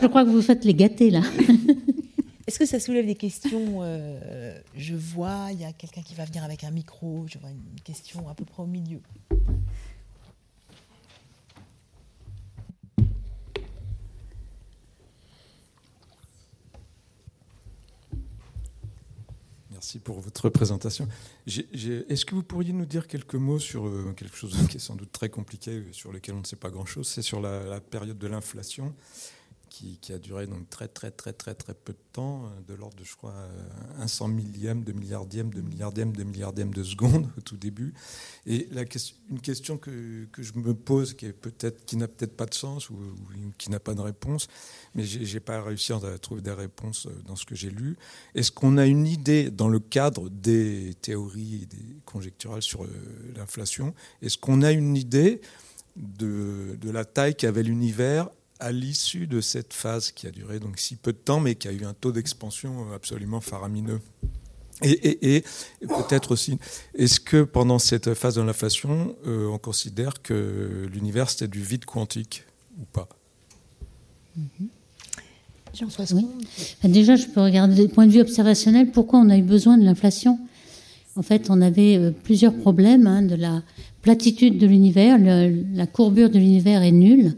Je, crois que vous faites les gâtés, là. [laughs] Est-ce que ça soulève des questions euh, Je vois, il y a quelqu'un qui va venir avec un micro. Je vois une question à peu près au milieu. Merci pour votre présentation. Est-ce que vous pourriez nous dire quelques mots sur euh, quelque chose qui est sans doute très compliqué, sur lequel on ne sait pas grand-chose C'est sur la, période de l'inflation qui, a duré donc très très très très très peu de temps, euh, de l'ordre de je crois un cent millième, de milliardième, de milliardième, de milliardième de seconde [laughs] au tout début. Et une question que, que, je me pose, qui est peut-être qui n'a peut-être pas de sens ou, qui n'a pas de réponse, mais j'ai pas réussi à trouver des réponses euh, dans ce que j'ai lu. Est-ce qu'on a une idée dans le cadre des théories des conjecturales sur euh, l'inflation Est-ce qu'on a une idée de, de la taille qu'avait l'univers à l'issue de cette phase qui a duré donc si peu de temps, mais qui a eu un taux d'expansion absolument faramineux. Et, peut-être aussi, est-ce que pendant cette phase de l'inflation, euh, on considère que l'univers c'était du vide quantique ou pas? Mm-hmm. oui. Déjà, je peux regarder du point de vue observationnel pourquoi on a eu besoin de l'inflation? En fait, on avait euh, plusieurs problèmes hein, de la platitude de l'univers. La courbure de l'univers est nulle.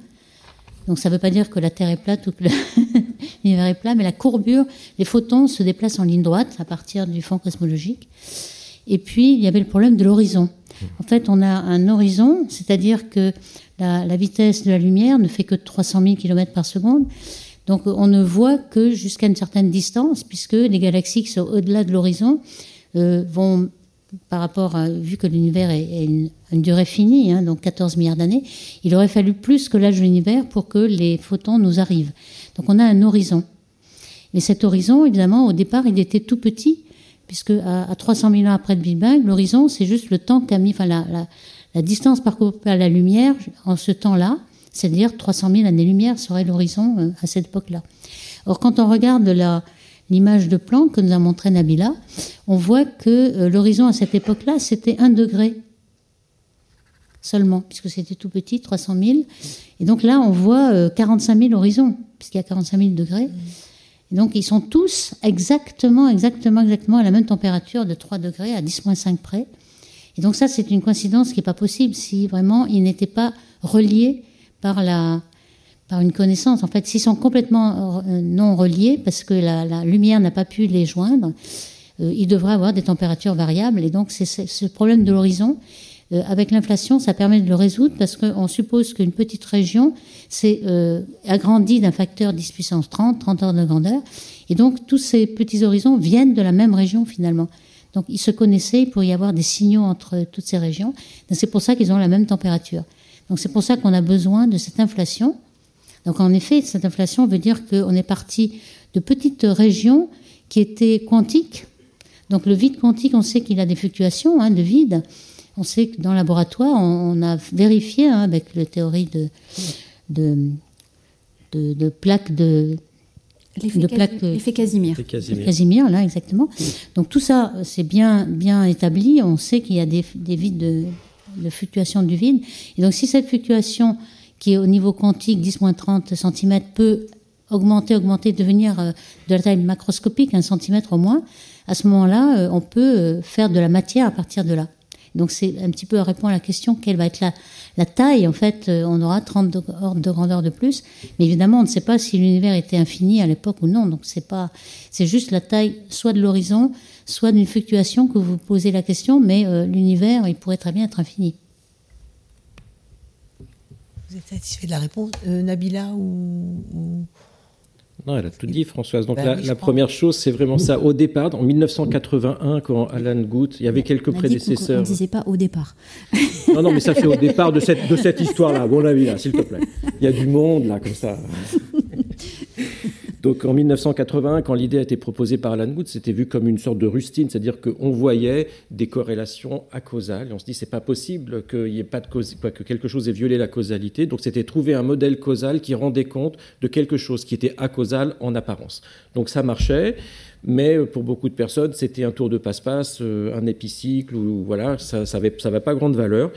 Donc ça ne veut pas dire que la Terre est plate ou [laughs] l'univers est plat, mais la courbure, les photons se déplacent en ligne droite à partir du fond cosmologique. Et puis, il y avait le problème de l'horizon. En fait, on a un horizon, c'est-à-dire que la, vitesse de la lumière ne fait que 300 000 km par seconde. Donc, on ne voit que jusqu'à une certaine distance, puisque les galaxies qui sont au-delà de l'horizon euh, vont par rapport à, vu que l'univers est, une, durée finie, hein, donc 14 milliards d'années, il aurait fallu plus que l'âge de l'univers pour que les photons nous arrivent. Donc on a un horizon. Mais cet horizon, évidemment, au départ, il était tout petit, puisque à, 300 000 ans après le Big Bang, l'horizon, c'est juste le temps qu'a mis, enfin la, la, distance parcourue par la lumière en ce temps-là, c'est-à-dire 300 000 années-lumière serait l'horizon euh, à cette époque-là. Or, quand on regarde la, l'image de plan que nous a montré Nabila, on voit que euh, l'horizon à cette époque-là, c'était un degré seulement, puisque c'était tout petit, 300 000. Et donc là, on voit 45 euh, 000 horizons, puisqu'il y a 45 000 degrés. Et donc, ils sont tous exactement, exactement, exactement à la même température de 3 degrés à 10-5 près. Et donc ça, c'est une coïncidence qui n'est pas possible si vraiment ils n'étaient pas reliés par la, par une connaissance. En fait, s'ils sont complètement euh, non reliés, parce que la, lumière n'a pas pu les joindre, euh, ils devraient avoir des températures variables. Et donc, c'est ce problème de l'horizon. Euh, avec l'inflation, ça permet de le résoudre parce qu'on suppose qu'une petite région s'est agrandie d'un facteur 10 puissance 30, 30 ordres de grandeur. Et donc, tous ces petits horizons viennent de la même région finalement. Donc, ils se connaissaient, il pourrait y avoir des signaux entre toutes ces régions. C'est pour ça qu'ils ont la même température. Donc, c'est pour ça qu'on a besoin de cette inflation donc en effet, cette inflation veut dire qu'on est parti de petites régions qui étaient quantiques. Donc le vide quantique, on sait qu'il a des fluctuations hein, de vide. On sait que dans le laboratoire, on, a vérifié hein, avec la théorie de, de, de, plaques de... L'effet Casimir. Casimir, là, exactement. Donc tout ça, c'est bien, bien établi. On sait qu'il y a des, des vides de, de fluctuation du vide. Et donc si cette fluctuation qui au niveau quantique 10-30 cm, peut augmenter, augmenter, devenir euh, de la taille macroscopique, un centimètre au moins, à ce moment-là, euh, on peut euh, faire de la matière à partir de là. Donc c'est un petit peu à répondre à la question quelle va être la, taille? En fait, on aura 30 ordres de grandeur de plus, mais évidemment, on ne sait pas si l'univers était infini à l'époque ou non. Donc c'est pas, c'est juste la taille soit de l'horizon, soit d'une fluctuation que vous posez la question, mais l'univers, il pourrait très bien être infini. Vous êtes satisfait de la réponse, euh, Nabila ou, Non, elle a tout dit, Françoise. Donc ben la, première chose, c'est vraiment ça. Au départ, en 1981, quand Alan Guth, il y avait quelques prédécesseurs. On ne disait pas au départ. [laughs] Non, non, mais ça fait au [laughs] départ de cette, de cette histoire-là. Bon, avis, là, s'il te plaît. Il y a du monde, là, comme ça. [laughs] Donc en 1981, quand l'idée a été proposée par Alan Guth, c'était vu comme une sorte de rustine, c'est-à-dire qu'on voyait des corrélations acausales. Et on se dit, c'est pas possible qu'il y ait pas de cause, que quelque chose ait violé la causalité. Donc c'était trouver un modèle causal qui rendait compte de quelque chose qui était acausal en apparence. Donc ça marchait. Mais pour beaucoup de personnes, c'était un tour de passe-passe, euh, un épicycle, ou voilà, ça n'avait pas grande valeur.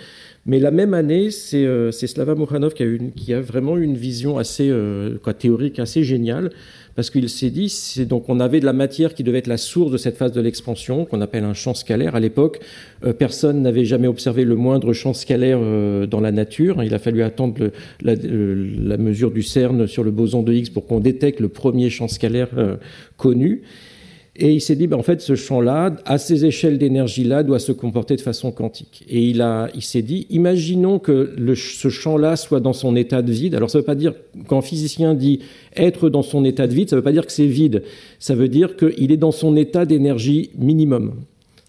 Mais la même année, c'est euh, Slava Mokhanov qui a, qui a vraiment une vision assez euh, quoi, théorique, assez géniale, parce qu'il s'est dit, c'est donc on avait de la matière qui devait être la source de cette phase de l'expansion, qu'on appelle un champ scalaire. À l'époque, euh, personne n'avait jamais observé le moindre champ scalaire dans la nature. Il a fallu attendre la, la, mesure du CERN sur le boson de Higgs pour qu'on détecte le premier champ scalaire connu. Et il s'est dit, ben, en fait, ce champ-là, à ces échelles d'énergie-là, doit se comporter de façon quantique. Et il, a, il s'est dit, imaginons que ce champ-là soit dans son état de vide. Alors, ça ne veut pas dire, quand un physicien dit être dans son état de vide, ça ne veut pas dire que c'est vide. Ça veut dire qu'il est dans son état d'énergie minimum.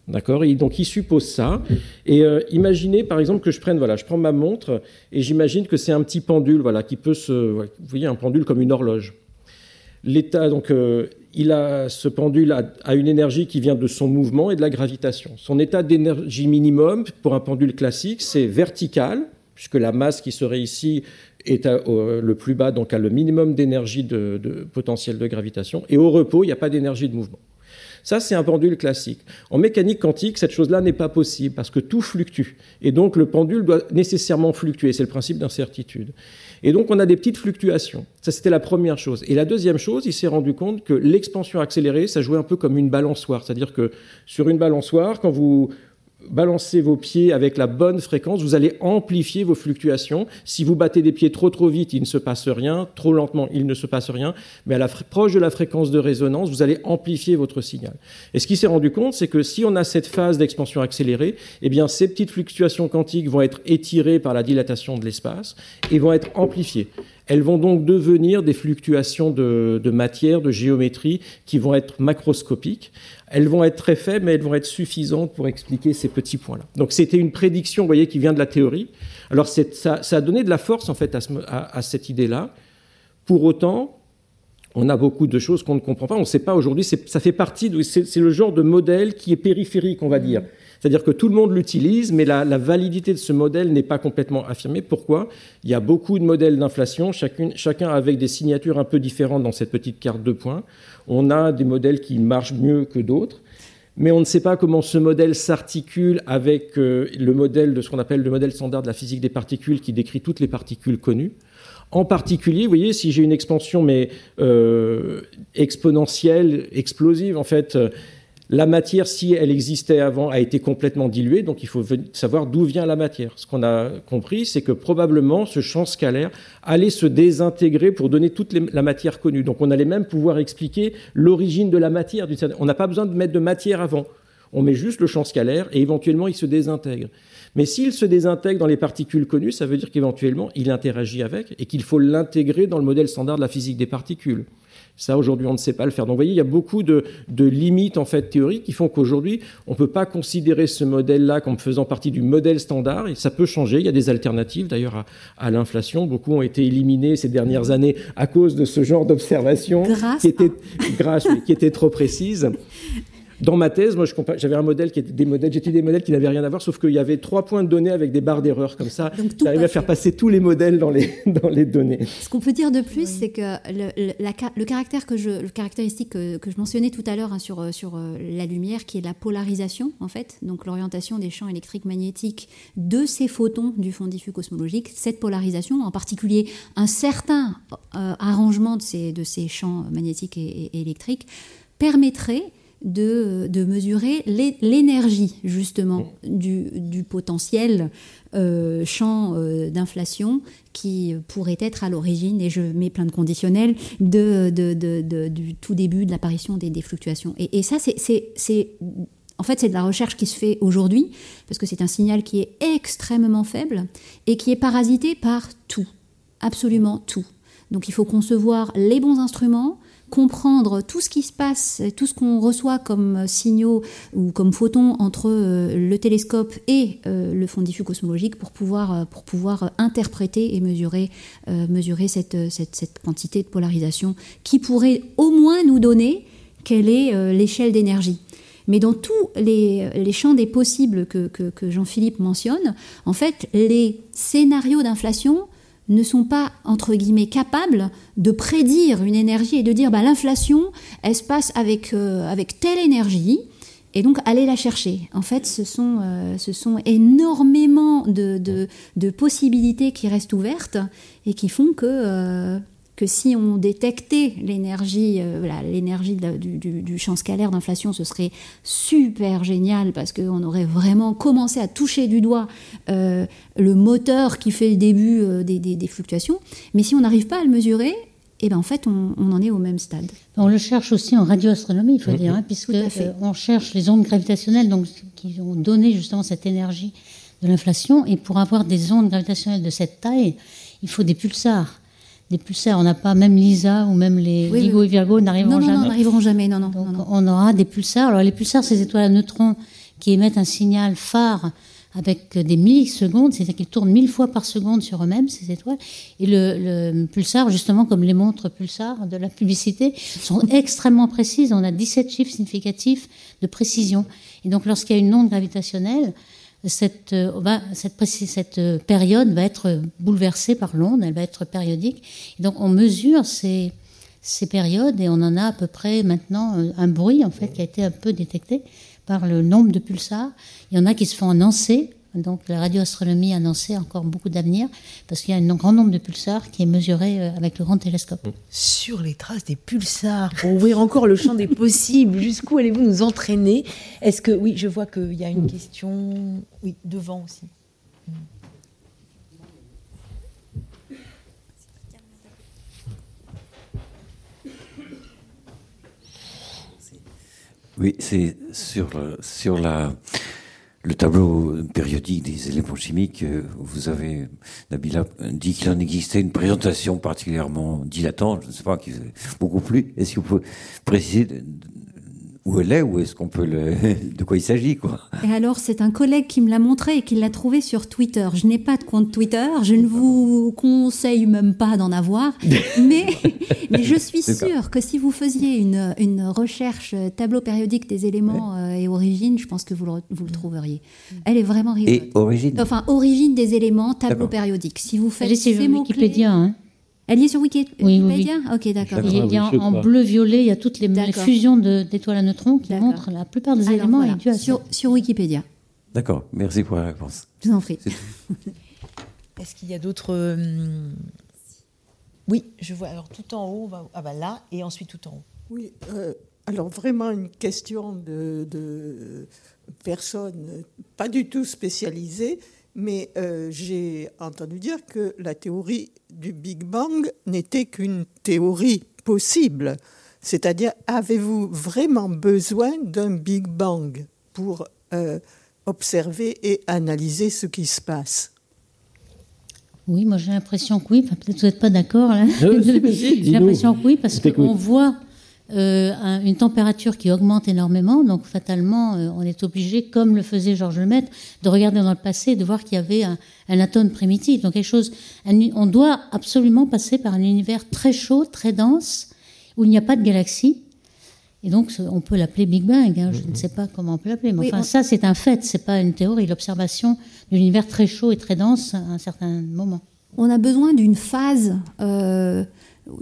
D'accord? Donc, il suppose ça. Et euh, imaginez, par exemple, que je prenne, voilà, je prends ma montre et j'imagine que c'est un petit pendule, voilà, qui peut se. Vous voyez, un pendule comme une horloge. L'état, donc, euh, il a, ce pendule a, une énergie qui vient de son mouvement et de la gravitation. Son état d'énergie minimum pour un pendule classique, c'est vertical, puisque la masse qui serait ici est le plus bas, donc a le minimum d'énergie de, de, potentiel de gravitation. Et au repos, il n'y a pas d'énergie de mouvement. Ça, c'est un pendule classique. En mécanique quantique, cette chose-là n'est pas possible parce que tout fluctue. Et donc, le pendule doit nécessairement fluctuer. C'est le principe d'incertitude. Et donc, on a des petites fluctuations. Ça, c'était la première chose. Et la deuxième chose, il s'est rendu compte que l'expansion accélérée, ça jouait un peu comme une balançoire. C'est-à-dire que sur une balançoire, quand vous balancez vos pieds avec la bonne fréquence, vous allez amplifier vos fluctuations. Si vous battez des pieds trop trop vite, il ne se passe rien, trop lentement, il ne se passe rien, mais à la proche de la fréquence de résonance, vous allez amplifier votre signal. Et ce qui s'est rendu compte, c'est que si on a cette phase d'expansion accélérée, eh bien ces petites fluctuations quantiques vont être étirées par la dilatation de l'espace et vont être amplifiées. Elles vont donc devenir des fluctuations de, de matière, de géométrie, qui vont être macroscopiques. Elles vont être très faibles, mais elles vont être suffisantes pour expliquer ces petits points-là. Donc c'était une prédiction, vous voyez, qui vient de la théorie. Alors ça, a donné de la force, en fait, à, à, cette idée-là. Pour autant, on a beaucoup de choses qu'on ne comprend pas. On ne sait pas aujourd'hui. Ça fait partie. C'est le genre de modèle qui est périphérique, on va dire. C'est-à-dire que tout le monde l'utilise, mais la, validité de ce modèle n'est pas complètement affirmée. Pourquoi? Il y a beaucoup de modèles d'inflation, chacun avec des signatures un peu différentes dans cette petite carte de points. On a des modèles qui marchent mieux que d'autres mais on ne sait pas comment ce modèle s'articule avec euh, le modèle de ce qu'on appelle le modèle standard de la physique des particules qui décrit toutes les particules connues. En particulier, vous voyez, si j'ai une expansion mais euh, exponentielle, explosive, en fait, euh, la matière, si elle existait avant, a été complètement diluée, donc il faut savoir d'où vient la matière. Ce qu'on a compris, c'est que probablement ce champ scalaire allait se désintégrer pour donner toute la matière connue. Donc on allait même pouvoir expliquer l'origine de la matière. On n'a pas besoin de mettre de matière avant. On met juste le champ scalaire et éventuellement il se désintègre. Mais s'il se désintègre dans les particules connues, ça veut dire qu'éventuellement il interagit avec et qu'il faut l'intégrer dans le modèle standard de la physique des particules. Ça, aujourd'hui, on ne sait pas le faire. Donc, vous voyez, il y a beaucoup de, limites en fait théoriques qui font qu'aujourd'hui, on ne peut pas considérer ce modèle-là comme faisant partie du modèle standard. Et ça peut changer. Il y a des alternatives, d'ailleurs, à, l'inflation. Beaucoup ont été éliminés ces dernières années à cause de ce genre d'observation qui était grâce, qui était trop précise. [laughs] Dans ma thèse, moi, j'avais un modèle qui était des modèles, j'étais des modèles qui n'avaient rien à voir, sauf qu'il y avait trois points de données avec des barres d'erreur comme ça. J'arrivais à faire passer tous les modèles dans les, [laughs] dans les données. Ce qu'on peut dire de plus, c'est que le, le, caractère que je, le caractéristique que, je mentionnais tout à l'heure hein, sur, sur euh, la lumière, qui est la polarisation, en fait, donc l'orientation des champs électriques magnétiques de ces photons du fond diffus cosmologique, cette polarisation, en particulier un certain euh, arrangement de ces, de ces champs magnétiques et électriques, permettrait de, de mesurer l'énergie justement du, du potentiel euh, champ euh, d'inflation qui pourrait être à l'origine, et je mets plein de conditionnels, de, de, de, du tout début de l'apparition des, des, fluctuations. Et, et ça, c'est en fait, c'est de la recherche qui se fait aujourd'hui, parce que c'est un signal qui est extrêmement faible et qui est parasité par tout, absolument tout. Donc il faut concevoir les bons instruments, comprendre tout ce qui se passe, tout ce qu'on reçoit comme signaux ou comme photons entre euh, le télescope et euh, le fond diffus cosmologique pour pouvoir, euh, pour pouvoir interpréter et mesurer, mesurer cette, cette, cette, quantité de polarisation qui pourrait au moins nous donner quelle est l'échelle d'énergie. Mais dans tous les, les champs des possibles que, que, que Jean-Philippe mentionne, en fait, les scénarios d'inflation ne sont pas, entre guillemets, capables de prédire une énergie et de dire bah, l'inflation, elle se passe avec, euh, avec telle énergie, et donc aller la chercher. En fait, ce sont, euh, énormément de, possibilités qui restent ouvertes et qui font que euh, que si on détectait l'énergie, euh, voilà, l'énergie du, du, du, champ scalaire d'inflation, ce serait super génial parce qu'on aurait vraiment commencé à toucher du doigt euh, le moteur qui fait le début euh, des, des, des, fluctuations. Mais si on n'arrive pas à le mesurer, et eh ben en fait, on, on, en est au même stade. On le cherche aussi en radioastronomie, il faut mmh. dire, hein, puisque euh, on cherche les ondes gravitationnelles, donc qui ont donné justement cette énergie de l'inflation. Et pour avoir des ondes gravitationnelles de cette taille, il faut des pulsars des pulsars. On n'a pas, même Lisa ou même les oui, oui. et Virgo n'arriveront jamais. Non, n'arriveront jamais, non, non, Donc, non, non. on aura des pulsars. Alors, les pulsars, c'est des étoiles à neutrons qui émettent un signal phare avec des millisecondes, c'est-à-dire qu'ils tournent mille fois par seconde sur eux-mêmes, ces étoiles. Et le, le, pulsar, justement, comme les montres pulsar de la publicité, sont [laughs] extrêmement précises. On a 17 chiffres significatifs de précision. Et donc, lorsqu'il y a une onde gravitationnelle, cette, euh, cette, euh, période va être bouleversée par l'onde, elle va être périodique. Et donc on mesure ces, ces, périodes et on en a à peu près maintenant euh, un bruit en fait qui a été un peu détecté par le nombre de pulsars. Il y en a qui se font annoncer donc la radioastronomie a annoncé encore beaucoup d'avenir parce qu'il y a un grand nombre de pulsars qui est mesuré euh, avec le grand télescope. Sur les traces des pulsars, pour ouvrir encore le champ des possibles, jusqu'où allez-vous nous entraîner? Est-ce que oui, je vois qu'il y a une question, oui, devant aussi. Oui, c'est sur, sur la le tableau périodique des éléments chimiques, euh, vous avez, Nabila, dit qu'il en existait une présentation particulièrement dilatante, je ne sais pas, qui beaucoup plus. Est-ce que vous pouvez préciser où elle est, ou est-ce qu'on peut le... [laughs] de quoi il s'agit, quoi. Et alors, c'est un collègue qui me l'a montré et qui l'a trouvé sur Twitter. Je n'ai pas de compte Twitter, je ne vous conseille même pas d'en avoir, [laughs] mais, mais je suis sûre que si vous faisiez une, une recherche tableau périodique des éléments euh, et origine, je pense que vous le, vous le trouveriez. Elle est vraiment rigolote. Et origine Enfin, origine des éléments, tableau périodique. Si vous faites ces mots Wikipédia, hein. Elle y est sur oui, Wikipédia oui, oui. Ok, d'accord. Il y a, en bleu-violet, il y a toutes les, les fusions d'étoiles à neutrons qui montrent la plupart des Alors, éléments voilà. et dus à sur, sur Wikipédia. D'accord, merci pour la réponse. Je vous en prie. [laughs] Est-ce qu'il y a d'autres... Hum... Oui, je vois. Alors tout en haut, ah bah là, et ensuite tout en haut. Oui, euh, alors vraiment une question de, de personnes pas du tout spécialisées, mais euh, j'ai entendu dire que la théorie du Big Bang n'était qu'une théorie possible. C'est-à-dire, avez-vous vraiment besoin d'un Big Bang pour euh, observer et analyser ce qui se passe? Oui, moi j'ai l'impression que oui. Enfin, Peut-être que vous n'êtes pas d'accord là. [laughs] j'ai l'impression que oui, parce qu'on voit euh, un, une température qui augmente énormément, donc fatalement, euh, on est obligé, comme le faisait Georges Lemaître, de regarder dans le passé et de voir qu'il y avait un, un, atome primitif. Donc quelque chose, un, on doit absolument passer par un univers très chaud, très dense, où il n'y a pas de galaxies. Et donc, on peut l'appeler Big Bang. Hein, je mm -hmm. ne sais pas comment on peut l'appeler, mais oui, enfin, on... ça, c'est un fait. C'est pas une théorie. L'observation d'un univers très chaud et très dense à un certain moment. On a besoin d'une phase, euh,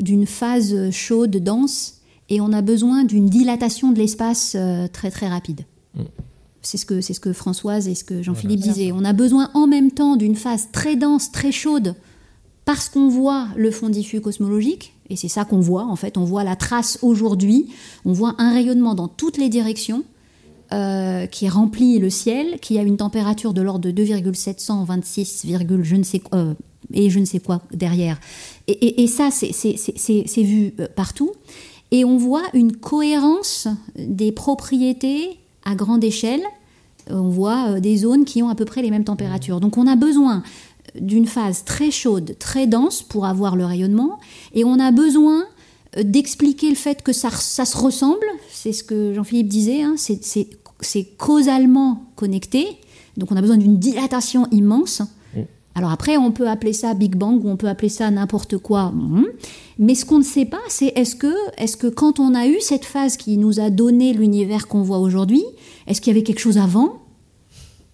d'une phase chaude, dense et on a besoin d'une dilatation de l'espace euh, très très rapide. Mm. C'est ce, que, c'est ce que Françoise et ce que Jean-Philippe voilà. disait. On a besoin en même temps d'une phase très dense, très chaude, parce qu'on voit le fond diffus cosmologique, Et c'est ça qu'on voit, en fait. On voit la trace aujourd'hui. On voit un rayonnement dans toutes les directions euh, qui remplit le ciel, qui a une température de l'ordre de 2,726, je ne sais quoi, euh, et je ne sais quoi derrière. Et, ça, c'est vu euh, partout. Et on voit une cohérence des propriétés à grande échelle. On voit des zones qui ont à peu près les mêmes températures. Donc on a besoin d'une phase très chaude, très dense pour avoir le rayonnement, et on a besoin d'expliquer le fait que ça, se ressemble, c'est ce que Jean-Philippe disait, hein, c'est causalement connecté, donc on a besoin d'une dilatation immense. Alors après, on peut appeler ça Big Bang ou on peut appeler ça n'importe quoi. Mm. Mais ce qu'on ne sait pas, c'est est-ce que, est que quand on a eu cette phase qui nous a donné l'univers qu'on voit aujourd'hui, est-ce qu'il y avait quelque chose avant?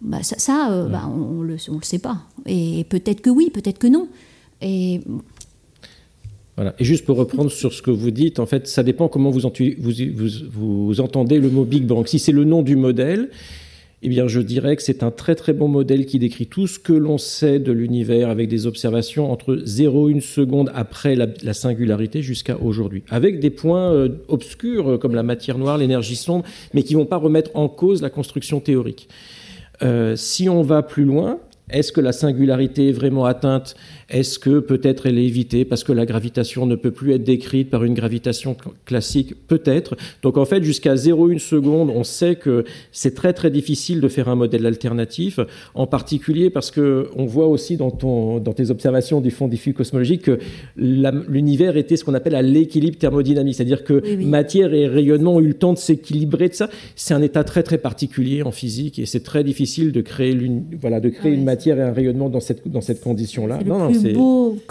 Bah, Ça, euh, bah, on ne le, le, sait pas. Et peut-être que oui, peut-être que non. Et et juste pour reprendre sur ce que vous dites, en fait, ça dépend comment vous, vous, entendez le mot Big Bang. Si c'est le nom du modèle, eh bien, je dirais que c'est un très très bon modèle qui décrit tout ce que l'on sait de l'univers avec des observations entre 0 et 1 seconde après la, singularité jusqu'à aujourd'hui. Avec des points euh, obscurs euh, comme la matière noire, l'énergie sombre, mais qui ne vont pas remettre en cause la construction théorique. Euh, si on va plus loin, est-ce que la singularité est vraiment atteinte Est-ce que peut-être elle est évitée parce que la gravitation ne peut plus être décrite par une gravitation classique? Peut-être. Donc en fait, jusqu'à 0,1 seconde, on sait que c'est très très difficile de faire un modèle alternatif, en particulier parce que on voit aussi dans, ton, dans tes observations du fond diffus cosmologique que l'univers était ce qu'on appelle à l'équilibre thermodynamique, c'est-à-dire que matière et rayonnement ont eu le temps de s'équilibrer de ça. C'est un état très très particulier en physique et c'est très difficile de créer, voilà, de créer ah une matière et un rayonnement dans cette, dans cette condition-là. Non,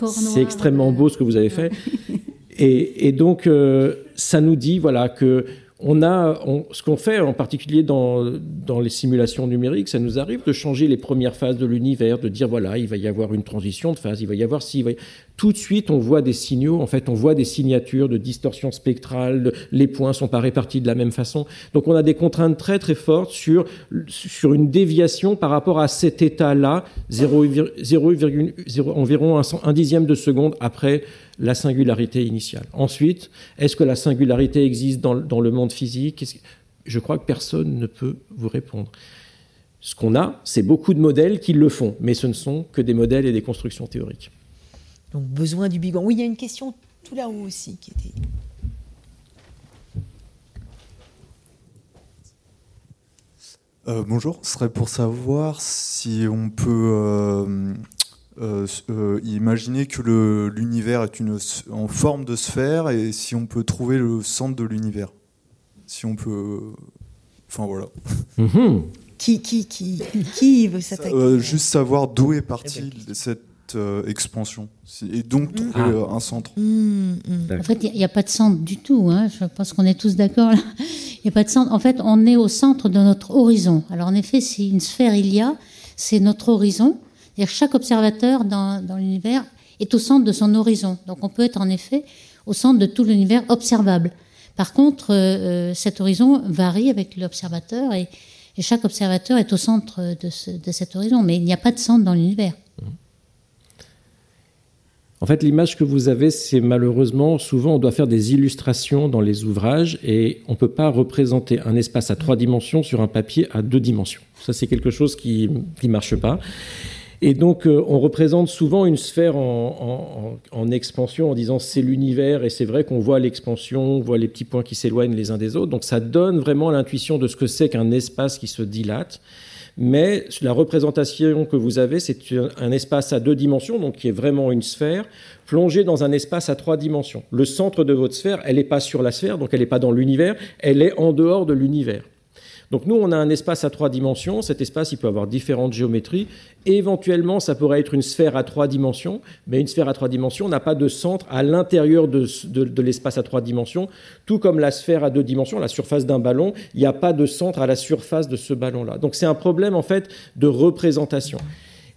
c'est extrêmement beau ce que vous avez fait. [laughs] et, et, donc, euh, ça nous dit voilà, que on a, ce qu'on fait en particulier dans, dans, les simulations numériques, ça nous arrive de changer les premières phases de l'univers, de dire voilà, il va y avoir une transition de phase, il va y avoir si, tout de suite on voit des signaux, en fait on voit des signatures de distorsion spectrale, les points sont pas répartis de la même façon. Donc on a des contraintes très très fortes sur, sur une déviation par rapport à cet état-là, 0,0 environ un dixième de seconde après la singularité initiale. Ensuite, est-ce que la singularité existe dans, le monde physique? Je crois que personne ne peut vous répondre. Ce qu'on a, c'est beaucoup de modèles qui le font, mais ce ne sont que des modèles et des constructions théoriques. Donc besoin du Big Bang. Oui, il y a une question tout là-haut aussi qui était. Euh, bonjour, ce serait pour savoir si on peut euh, euh, euh, imaginez que l'univers est une, en forme de sphère et si on peut trouver le centre de l'univers. Si on peut. Enfin voilà. Mhm. Qui, qui, qui, qui veut s'attaquer euh, Juste savoir d'où est partie eh cette expansion et donc trouver ah. un centre. Mm, mm. En fait, il n'y a, pas de centre du tout. Hein. Je pense qu'on est tous d'accord. Il n'y a pas de centre. En fait, on est au centre de notre horizon. Alors en effet, si une sphère il y a, c'est notre horizon chaque observateur dans, l'univers est au centre de son horizon. Donc on peut être en effet au centre de tout l'univers observable. Par contre, euh, euh, cet horizon varie avec l'observateur et, chaque observateur est au centre de, cet horizon, mais il n'y a pas de centre dans l'univers. En fait, l'image que vous avez, c'est malheureusement, souvent on doit faire des illustrations dans les ouvrages et on ne peut pas représenter un espace à trois dimensions sur un papier à deux dimensions. Ça, c'est quelque chose qui ne marche pas. Et donc, euh, on représente souvent une sphère en, expansion en disant c'est l'univers, et c'est vrai qu'on voit l'expansion, on voit les petits points qui s'éloignent les uns des autres. Donc, ça donne vraiment l'intuition de ce que c'est qu'un espace qui se dilate. Mais la représentation que vous avez, c'est un espace à deux dimensions, donc qui est vraiment une sphère, plongée dans un espace à trois dimensions. Le centre de votre sphère, elle n'est pas sur la sphère, donc elle n'est pas dans l'univers, elle est en dehors de l'univers. Donc nous, on a un espace à trois dimensions. Cet espace, il peut avoir différentes géométries. éventuellement, ça pourrait être une sphère à trois dimensions, mais une sphère à trois dimensions n'a pas de centre à l'intérieur de, l'espace à trois dimensions, tout comme la sphère à deux dimensions, la surface d'un ballon, il n'y a pas de centre à la surface de ce ballon-là. Donc c'est un problème en fait de représentation.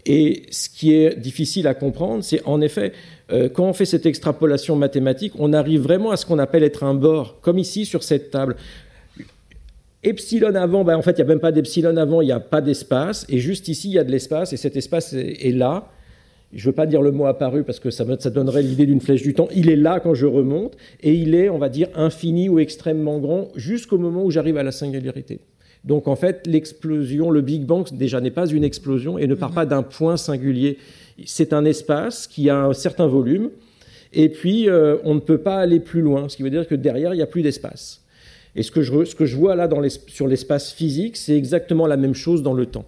Et ce qui est difficile à comprendre, c'est en effet, euh, quand on fait cette extrapolation mathématique, on arrive vraiment à ce qu'on appelle être un bord, comme ici sur cette table. Epsilon avant, ben en fait, il n'y a même pas d'epsilon avant, il n'y a pas d'espace. Et juste ici, il y a de l'espace, et cet espace est, là. je ne veux pas dire le mot apparu parce que ça, ça donnerait l'idée d'une flèche du temps. Il est là quand je remonte et il est, on va dire, infini ou extrêmement grand jusqu'au moment où j'arrive à la singularité. Donc en fait, l'explosion, le Big Bang déjà n'est pas une explosion et ne part pas d'un point singulier. C'est un espace qui a un certain volume et puis euh, on ne peut pas aller plus loin, ce qui veut dire que derrière, il n'y a plus d'espace. Et ce que, je, ce que je vois là dans sur l'espace physique, c'est exactement la même chose dans le temps.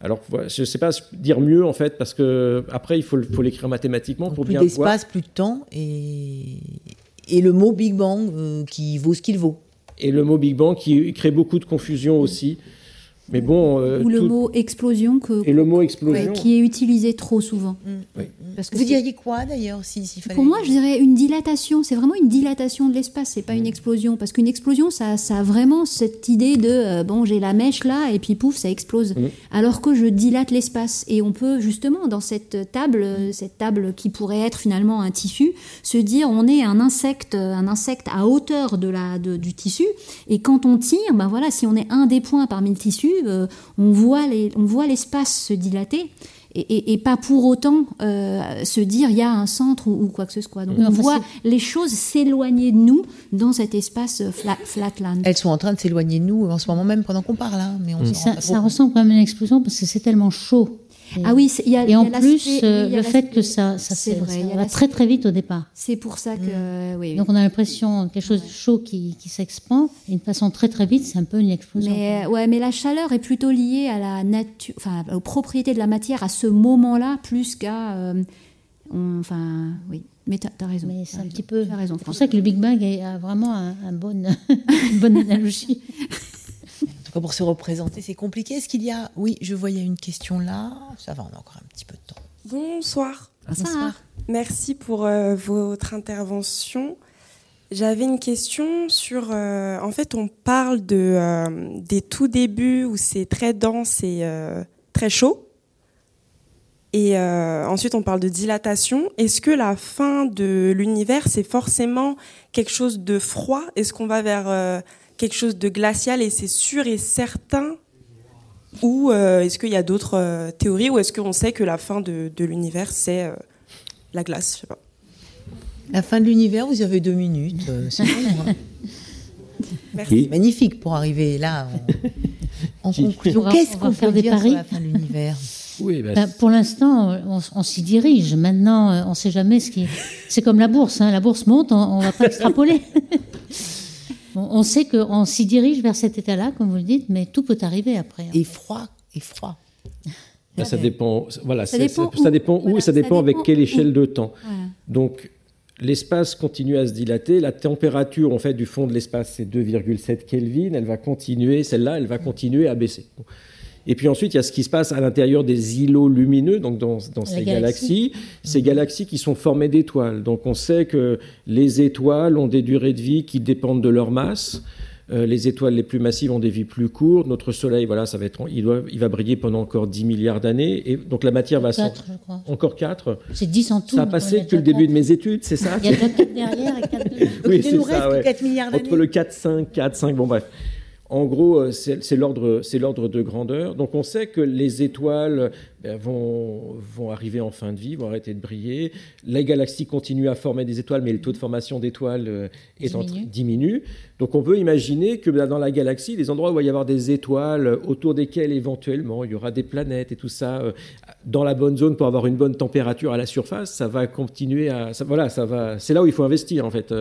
Alors, je ne sais pas dire mieux en fait, parce que après il faut, faut l'écrire mathématiquement pour plus bien voir. Plus d'espace, plus de temps, et, et le mot Big Bang euh, qui vaut ce qu'il vaut. Et le mot Big Bang qui crée beaucoup de confusion aussi. Mais bon, euh, Ou le mot explosion que, et le mot explosion. qui est utilisé trop souvent. Mm. Parce que Vous diriez quoi d'ailleurs si, fallait... Pour moi, je dirais une dilatation. C'est vraiment une dilatation de l'espace. C'est pas une explosion. Parce qu'une explosion, ça, ça a vraiment cette idée de euh, bon, j'ai la mèche là et puis pouf, ça explose. Mm. Alors que je dilate l'espace et on peut justement dans cette table, cette table qui pourrait être finalement un tissu, se dire on est un insecte, un insecte à hauteur de la de, du tissu et quand on tire, ben voilà, si on est un des points parmi le tissu, euh, on voit on voit l'espace se dilater. Et, pas pour autant euh, se dire il y a un centre ou, quoi que ce soit. Donc on voit les choses s'éloigner de nous dans cet espace flatland. Elles sont en train de s'éloigner de nous en ce moment même pendant qu'on parle. Hein, mais on ça, ça ressemble quand même à une explosion parce que c'est tellement chaud. Ah oui, il y a Et en plus, euh, le fait que ça, ça, ça va très très vite au départ. C'est pour ça que. Mm. Oui, Donc on a l'impression quelque chose de chaud qui, qui s'expand et une façon très très vite, c'est un peu une explosion. Mais, ouais, mais la chaleur est plutôt liée à la nature, enfin aux propriétés de la matière à ce moment-là, plus qu'à. Euh, enfin, oui. Mais tu as, raison. Mais c'est un petit peu. raison. C'est pour ça que le Big Bang a vraiment un, un bon, [laughs] une bonne analogie. [laughs] pour se représenter, c'est compliqué. Est-ce qu'il y a. Oui, je voyais une question là. Ça va, on a encore un petit peu de temps. Bonsoir. Bonsoir. Merci pour euh, votre intervention. J'avais une question sur. Euh, en fait, on parle de, euh, des tout débuts où c'est très dense et très chaud. Et ensuite, on parle de dilatation. Est-ce que la fin de l'univers, c'est forcément quelque chose de froid? Est-ce qu'on va vers quelque chose de glacial et c'est sûr et certain Ou euh, est-ce qu'il y a d'autres euh, théories Ou est-ce qu'on sait que la fin de, l'univers, c'est euh, la glace Je sais pas. La fin de l'univers, vous avez deux minutes. c'est [laughs] hein. Merci. Magnifique pour arriver là en, conclusion. Qu'est-ce qu'on peut dire sur la fin de l'univers? Oui, bah, ben, pour l'instant, on, s'y dirige. Maintenant, on ne sait jamais ce qui. C'est comme la bourse. Hein. La bourse monte, on ne va pas [laughs] extrapoler. [laughs] On sait qu'on s'y dirige vers cet état-là, comme vous le dites, mais tout peut arriver après. Et froid, et froid. Ben, ça dépend. Voilà, ça dépend, où, ça dépend où et ça dépend avec quelle échelle de temps. Donc, l'espace continue à se dilater. La température, en fait, du fond de l'espace, c'est 2,7 Kelvin. Elle va continuer. Celle-là, elle va continuer à baisser. Et puis ensuite, il y a ce qui se passe à l'intérieur des îlots lumineux, donc dans, ces galaxies. Ces mhm. galaxies qui sont formées d'étoiles. Donc on sait que les étoiles ont des durées de vie qui dépendent de leur masse. Euh, les étoiles les plus massives ont des vies plus courtes. Notre Soleil, voilà, ça va être, il, doit, il va briller pendant encore 10 milliards d'années. Et donc la matière va 4, encore 4. C'est 10 en tout. Ça a passé depuis le début de mes études, c'est ça Il y a 4 derrière et 4 [laughs] devant. oui, c'est ça. Ouais. 4 milliards d'années. Entre le 4, 5, 4, 5, bon bref. En gros, euh, c'est l'ordre de grandeur. Donc on sait que les étoiles ben, vont, vont arriver en fin de vie, vont arrêter de briller. La galaxie continue à former des étoiles, mais le taux de formation d'étoiles euh, diminue. Donc on peut imaginer que ben, dans la galaxie, des endroits où il va y avoir des étoiles autour desquelles éventuellement il y aura des planètes et tout ça, euh, dans la bonne zone pour avoir une bonne température à la surface, ça va continuer à... voilà, ça va... C'est là où il faut investir en fait.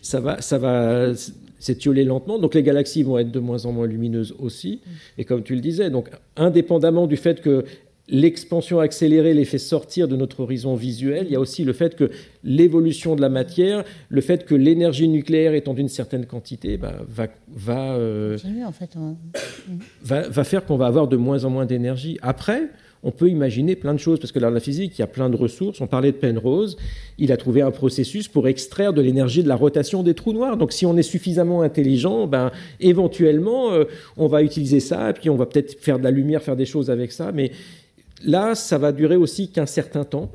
Ça va... Ça va s'étioler lentement. Donc les galaxies vont être de moins en moins lumineuses aussi. Et comme tu le disais, donc indépendamment du fait que l'expansion accélérée les fait sortir de notre horizon visuel, il y a aussi le fait que l'évolution de la matière, le fait que l'énergie nucléaire étant d'une certaine quantité, bah, va, va, euh, va, va faire qu'on va avoir de moins en moins d'énergie. Après, on peut imaginer plein de choses, parce que dans la physique, il y a plein de ressources. On parlait de Penrose, il a trouvé un processus pour extraire de l'énergie de la rotation des trous noirs. Donc si on est suffisamment intelligent, ben, éventuellement, euh, on va utiliser ça, et puis on va peut-être faire de la lumière, faire des choses avec ça. Mais là, ça va durer aussi qu'un certain temps.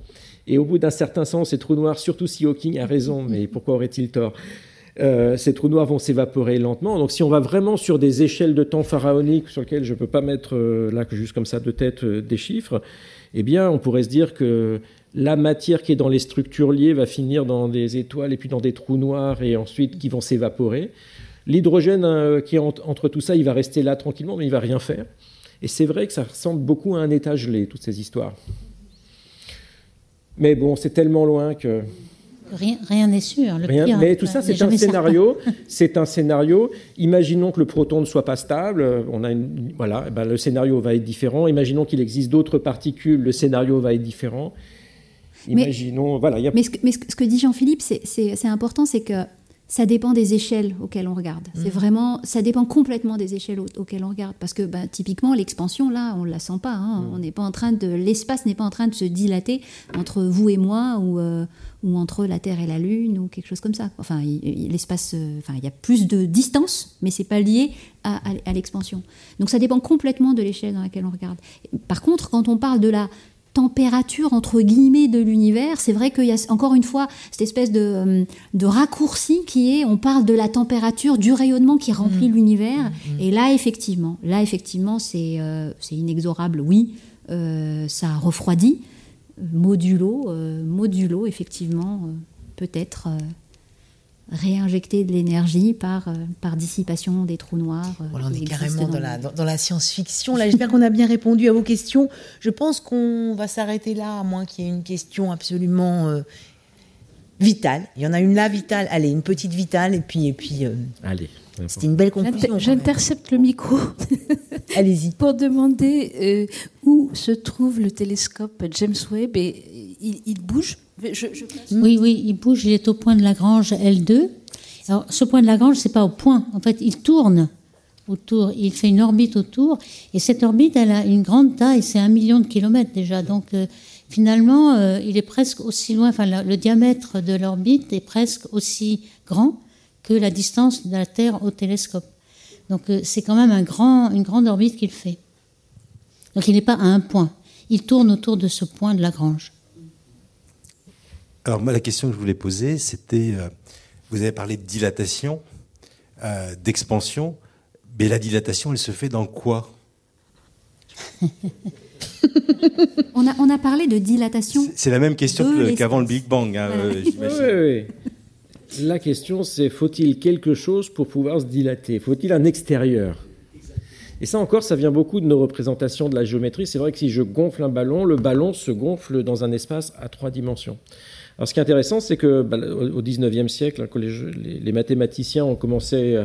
Et au bout d'un certain temps, ces trous noirs, surtout si Hawking a raison, mais pourquoi aurait-il tort? Euh, ces trous noirs vont s'évaporer lentement. Donc si on va vraiment sur des échelles de temps pharaoniques sur lesquelles je ne peux pas mettre euh, là juste comme ça de tête euh, des chiffres, eh bien on pourrait se dire que la matière qui est dans les structures liées va finir dans des étoiles et puis dans des trous noirs et ensuite qui vont s'évaporer. L'hydrogène qui est entre tout ça, il va rester là tranquillement, mais il va rien faire. Et c'est vrai que ça ressemble beaucoup à un état gelé, toutes ces histoires. Mais bon, c'est tellement loin que Rien n'est sûr. Rien, mais tout ça, c'est un scénario. C'est un scénario. Imaginons que le proton ne soit pas stable. On a une, voilà, eh ben, le scénario va être différent. Imaginons qu'il existe d'autres particules. Le scénario va être différent. Imaginons, mais, voilà. Mais ce que, mais ce que dit Jean-Philippe, c'est important, c'est que ça dépend des échelles auxquelles on regarde. C'est mmh. vraiment, ça dépend complètement des échelles auxquelles on regarde. Parce que bah, typiquement, l'expansion, là, on ne la sent pas. Hein. Mmh. On n'est pas en train de, l'espace n'est pas en train de se dilater entre vous et moi ou, euh, ou entre la Terre et la Lune ou quelque chose comme ça. Enfin, l'espace, euh, enfin, il y a plus de distance, mais c'est pas lié à, à l'expansion. Donc ça dépend complètement de l'échelle dans laquelle on regarde. Par contre, quand on parle de la température entre guillemets de l'univers, c'est vrai qu'il y a encore une fois cette espèce de, euh, de, raccourci qui est, on parle de la température du rayonnement qui remplit mmh. l'univers, mmh. et là effectivement, là effectivement c'est euh, inexorable, oui, euh, ça refroidit, modulo, modulo effectivement peut-être réinjecter de l'énergie par, euh, par dissipation des trous noirs. Euh, voilà, on est carrément dans, la, dans, la science-fiction. Là, j'espère qu'on a bien répondu à vos questions. Je pense qu'on va s'arrêter là, à moins qu'il y ait une question absolument euh, vitale. Il y en a une là, vitale. Allez, une petite vitale, et puis... Et puis Allez. C'était une belle conclusion. J'intercepte le micro. [laughs] Allez-y. Pour demander où se trouve le télescope James Webb et il, il bouge oui, oui, il bouge, il est au point de Lagrange L2. Alors, ce point de Lagrange, c'est pas au point. En fait, il tourne autour, il fait une orbite autour, et cette orbite, elle a une grande taille, c'est un million de kilomètres déjà. Donc, euh, finalement, euh, il est presque aussi loin, enfin, le, diamètre de l'orbite est presque aussi grand que la distance de la Terre au télescope. Donc, euh, c'est quand même un grand, une grande orbite qu'il fait. Donc, il n'est pas à un point. Il tourne autour de ce point de Lagrange. Alors moi, la question que je voulais poser, c'était, euh, vous avez parlé de dilatation, euh, d'expansion, mais la dilatation, elle se fait dans quoi? [laughs] On, a, on a parlé de dilatation. C'est la même question qu'avant le Big Bang, hein, euh, oui, oui. La question, c'est faut-il quelque chose pour pouvoir se dilater? Faut-il un extérieur? Et ça encore, ça vient beaucoup de nos représentations de la géométrie. C'est vrai que si je gonfle un ballon, le ballon se gonfle dans un espace à trois dimensions. Alors, ce qui est intéressant, c'est que bah, au XIXe siècle, hein, quand les, mathématiciens ont commencé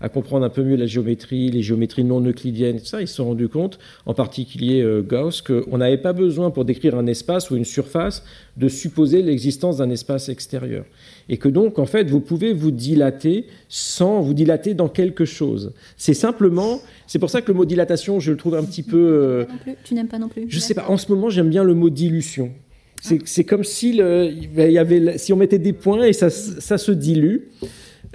à, comprendre un peu mieux la géométrie, les géométries non euclidiennes, et tout ça, ils se sont rendus compte, en particulier euh, Gauss, qu'on n'avait pas besoin pour décrire un espace ou une surface de supposer l'existence d'un espace extérieur. Et que donc, en fait, vous pouvez vous dilater sans vous dilater dans quelque chose. C'est simplement, c'est pour ça que le mot dilatation, je le trouve un petit peu. Euh, tu n'aimes pas non plus. Je sais pas. En ce moment, j'aime bien le mot dilution. C'est comme si, le, il y avait, si on mettait des points et ça, ça se dilue,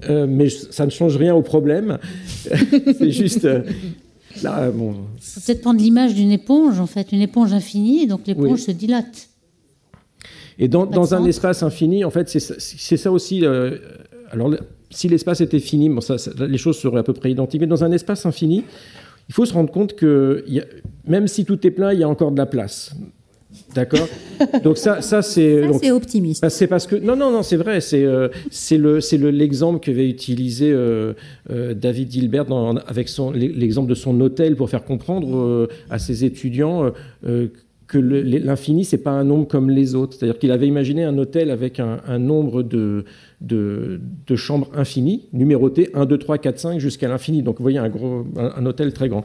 euh, mais ça ne change rien au problème. [laughs] c'est juste. Euh, là, bon. peut-être prendre l'image d'une éponge, en fait, une éponge infinie, et donc l'éponge se dilate. Et dans, dans un espace infini, en fait, c'est ça aussi. Euh, alors, si l'espace était fini, bon, ça, les choses seraient à peu près identiques, mais dans un espace infini, il faut se rendre compte que y a, même si tout est plein, il y a encore de la place. D'accord. Donc ça, ça c'est. c'est optimiste. Bah, c'est parce que non, non, non, c'est vrai. C'est euh, c'est le c'est le l'exemple que va utiliser euh, euh, David Dilbert dans, avec son l'exemple de son hôtel pour faire comprendre à ses étudiants que l'infini c'est pas un nombre comme les autres. C'est-à-dire qu'il avait imaginé un hôtel avec un, un nombre de, de, de chambres infinies, numérotées 1, 2, 3, 4, 5 jusqu'à l'infini. Donc vous voyez un gros un hôtel très grand.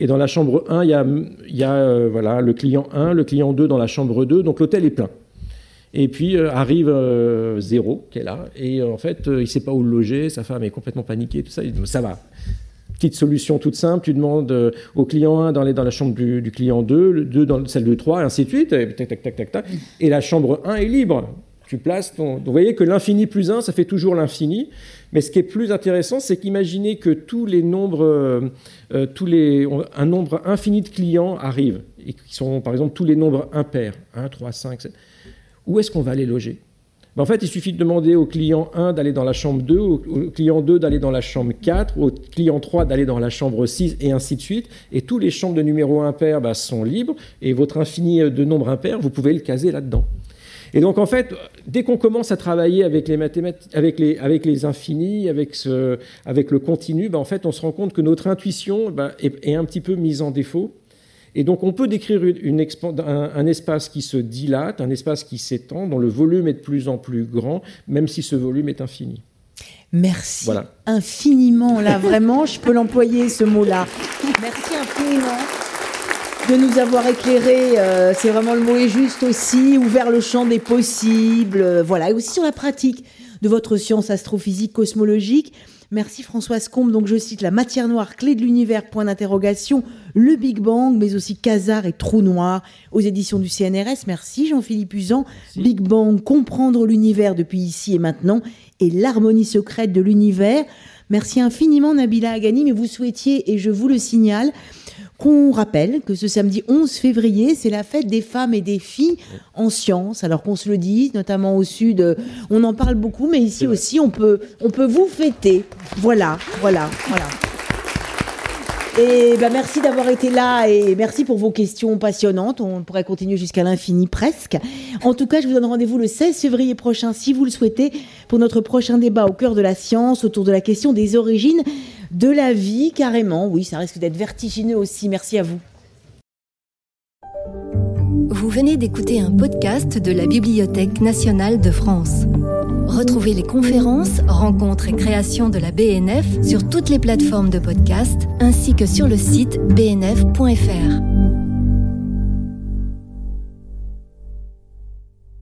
Et dans la chambre 1, il y a, euh, voilà, le client 1, le client 2 dans la chambre 2, donc l'hôtel est plein. Et puis euh, arrive euh, Zéro, qui est là, et en fait, il ne sait pas où loger, sa femme est complètement paniquée, tout ça, ça va. Petite solution toute simple, tu demandes au client 1 d'aller dans la chambre du, client 2, le 2 dans celle de 3, et ainsi de suite, et, tac, tac, tac, tac, tac, et la chambre 1 est libre. Tu places vous voyez que l'infini plus 1, ça fait toujours l'infini. Mais ce qui est plus intéressant, c'est qu'imaginez que tous les nombres, euh, euh, tous les, un nombre infini de clients arrivent, et qui sont par exemple tous les nombres impairs, 1, 3, 5, 7. Où est-ce qu'on va les loger? Ben, en fait, il suffit de demander au client 1 d'aller dans la chambre 2, au, client 2 d'aller dans la chambre 4, au client 3 d'aller dans la chambre 6, et ainsi de suite. Et tous les chambres de numéro impair ben, sont libres, et votre infini de nombre impair, vous pouvez le caser là-dedans. Et donc, en fait, dès qu'on commence à travailler avec les mathématiques, avec les, avec les infinis, avec, ce, avec le continu, ben, en fait, on se rend compte que notre intuition ben, est, est, un petit peu mise en défaut. Et donc, on peut décrire une, un, un, espace qui se dilate, un espace qui s'étend, dont le volume est de plus en plus grand, même si ce volume est infini. Merci voilà. infiniment, là, vraiment, je peux l'employer, ce mot-là. Merci infiniment de nous avoir éclairé, euh, c'est vraiment le mot est juste aussi, ouvert le champ des possibles, euh, voilà, et aussi sur la pratique de votre science astrophysique cosmologique. Merci Françoise Combe. Donc je cite la matière noire, clé de l'univers, point d'interrogation, le Big Bang, mais aussi Quasar et Trou Noir aux éditions du CNRS. Merci Jean-Philippe Usan. Big Bang, comprendre l'univers depuis ici et maintenant et l'harmonie secrète de l'univers. Merci infiniment Nabila Agani, mais vous souhaitiez, et je vous le signale, qu'on rappelle que ce samedi 11 février, c'est la fête des femmes et des filles en sciences. Alors qu'on se le dise, notamment au sud, on en parle beaucoup, mais ici aussi, on peut, on peut vous fêter. Voilà, voilà, voilà. Et ben merci d'avoir été là et merci pour vos questions passionnantes. On pourrait continuer jusqu'à l'infini presque. En tout cas, je vous donne rendez-vous le 16 février prochain, si vous le souhaitez, pour notre prochain débat au cœur de la science autour de la question des origines de la vie, carrément. Oui, ça risque d'être vertigineux aussi. Merci à vous. Vous venez d'écouter un podcast de la Bibliothèque nationale de France. Retrouvez les conférences, rencontres et créations de la BNF sur toutes les plateformes de podcast ainsi que sur le site bnf.fr.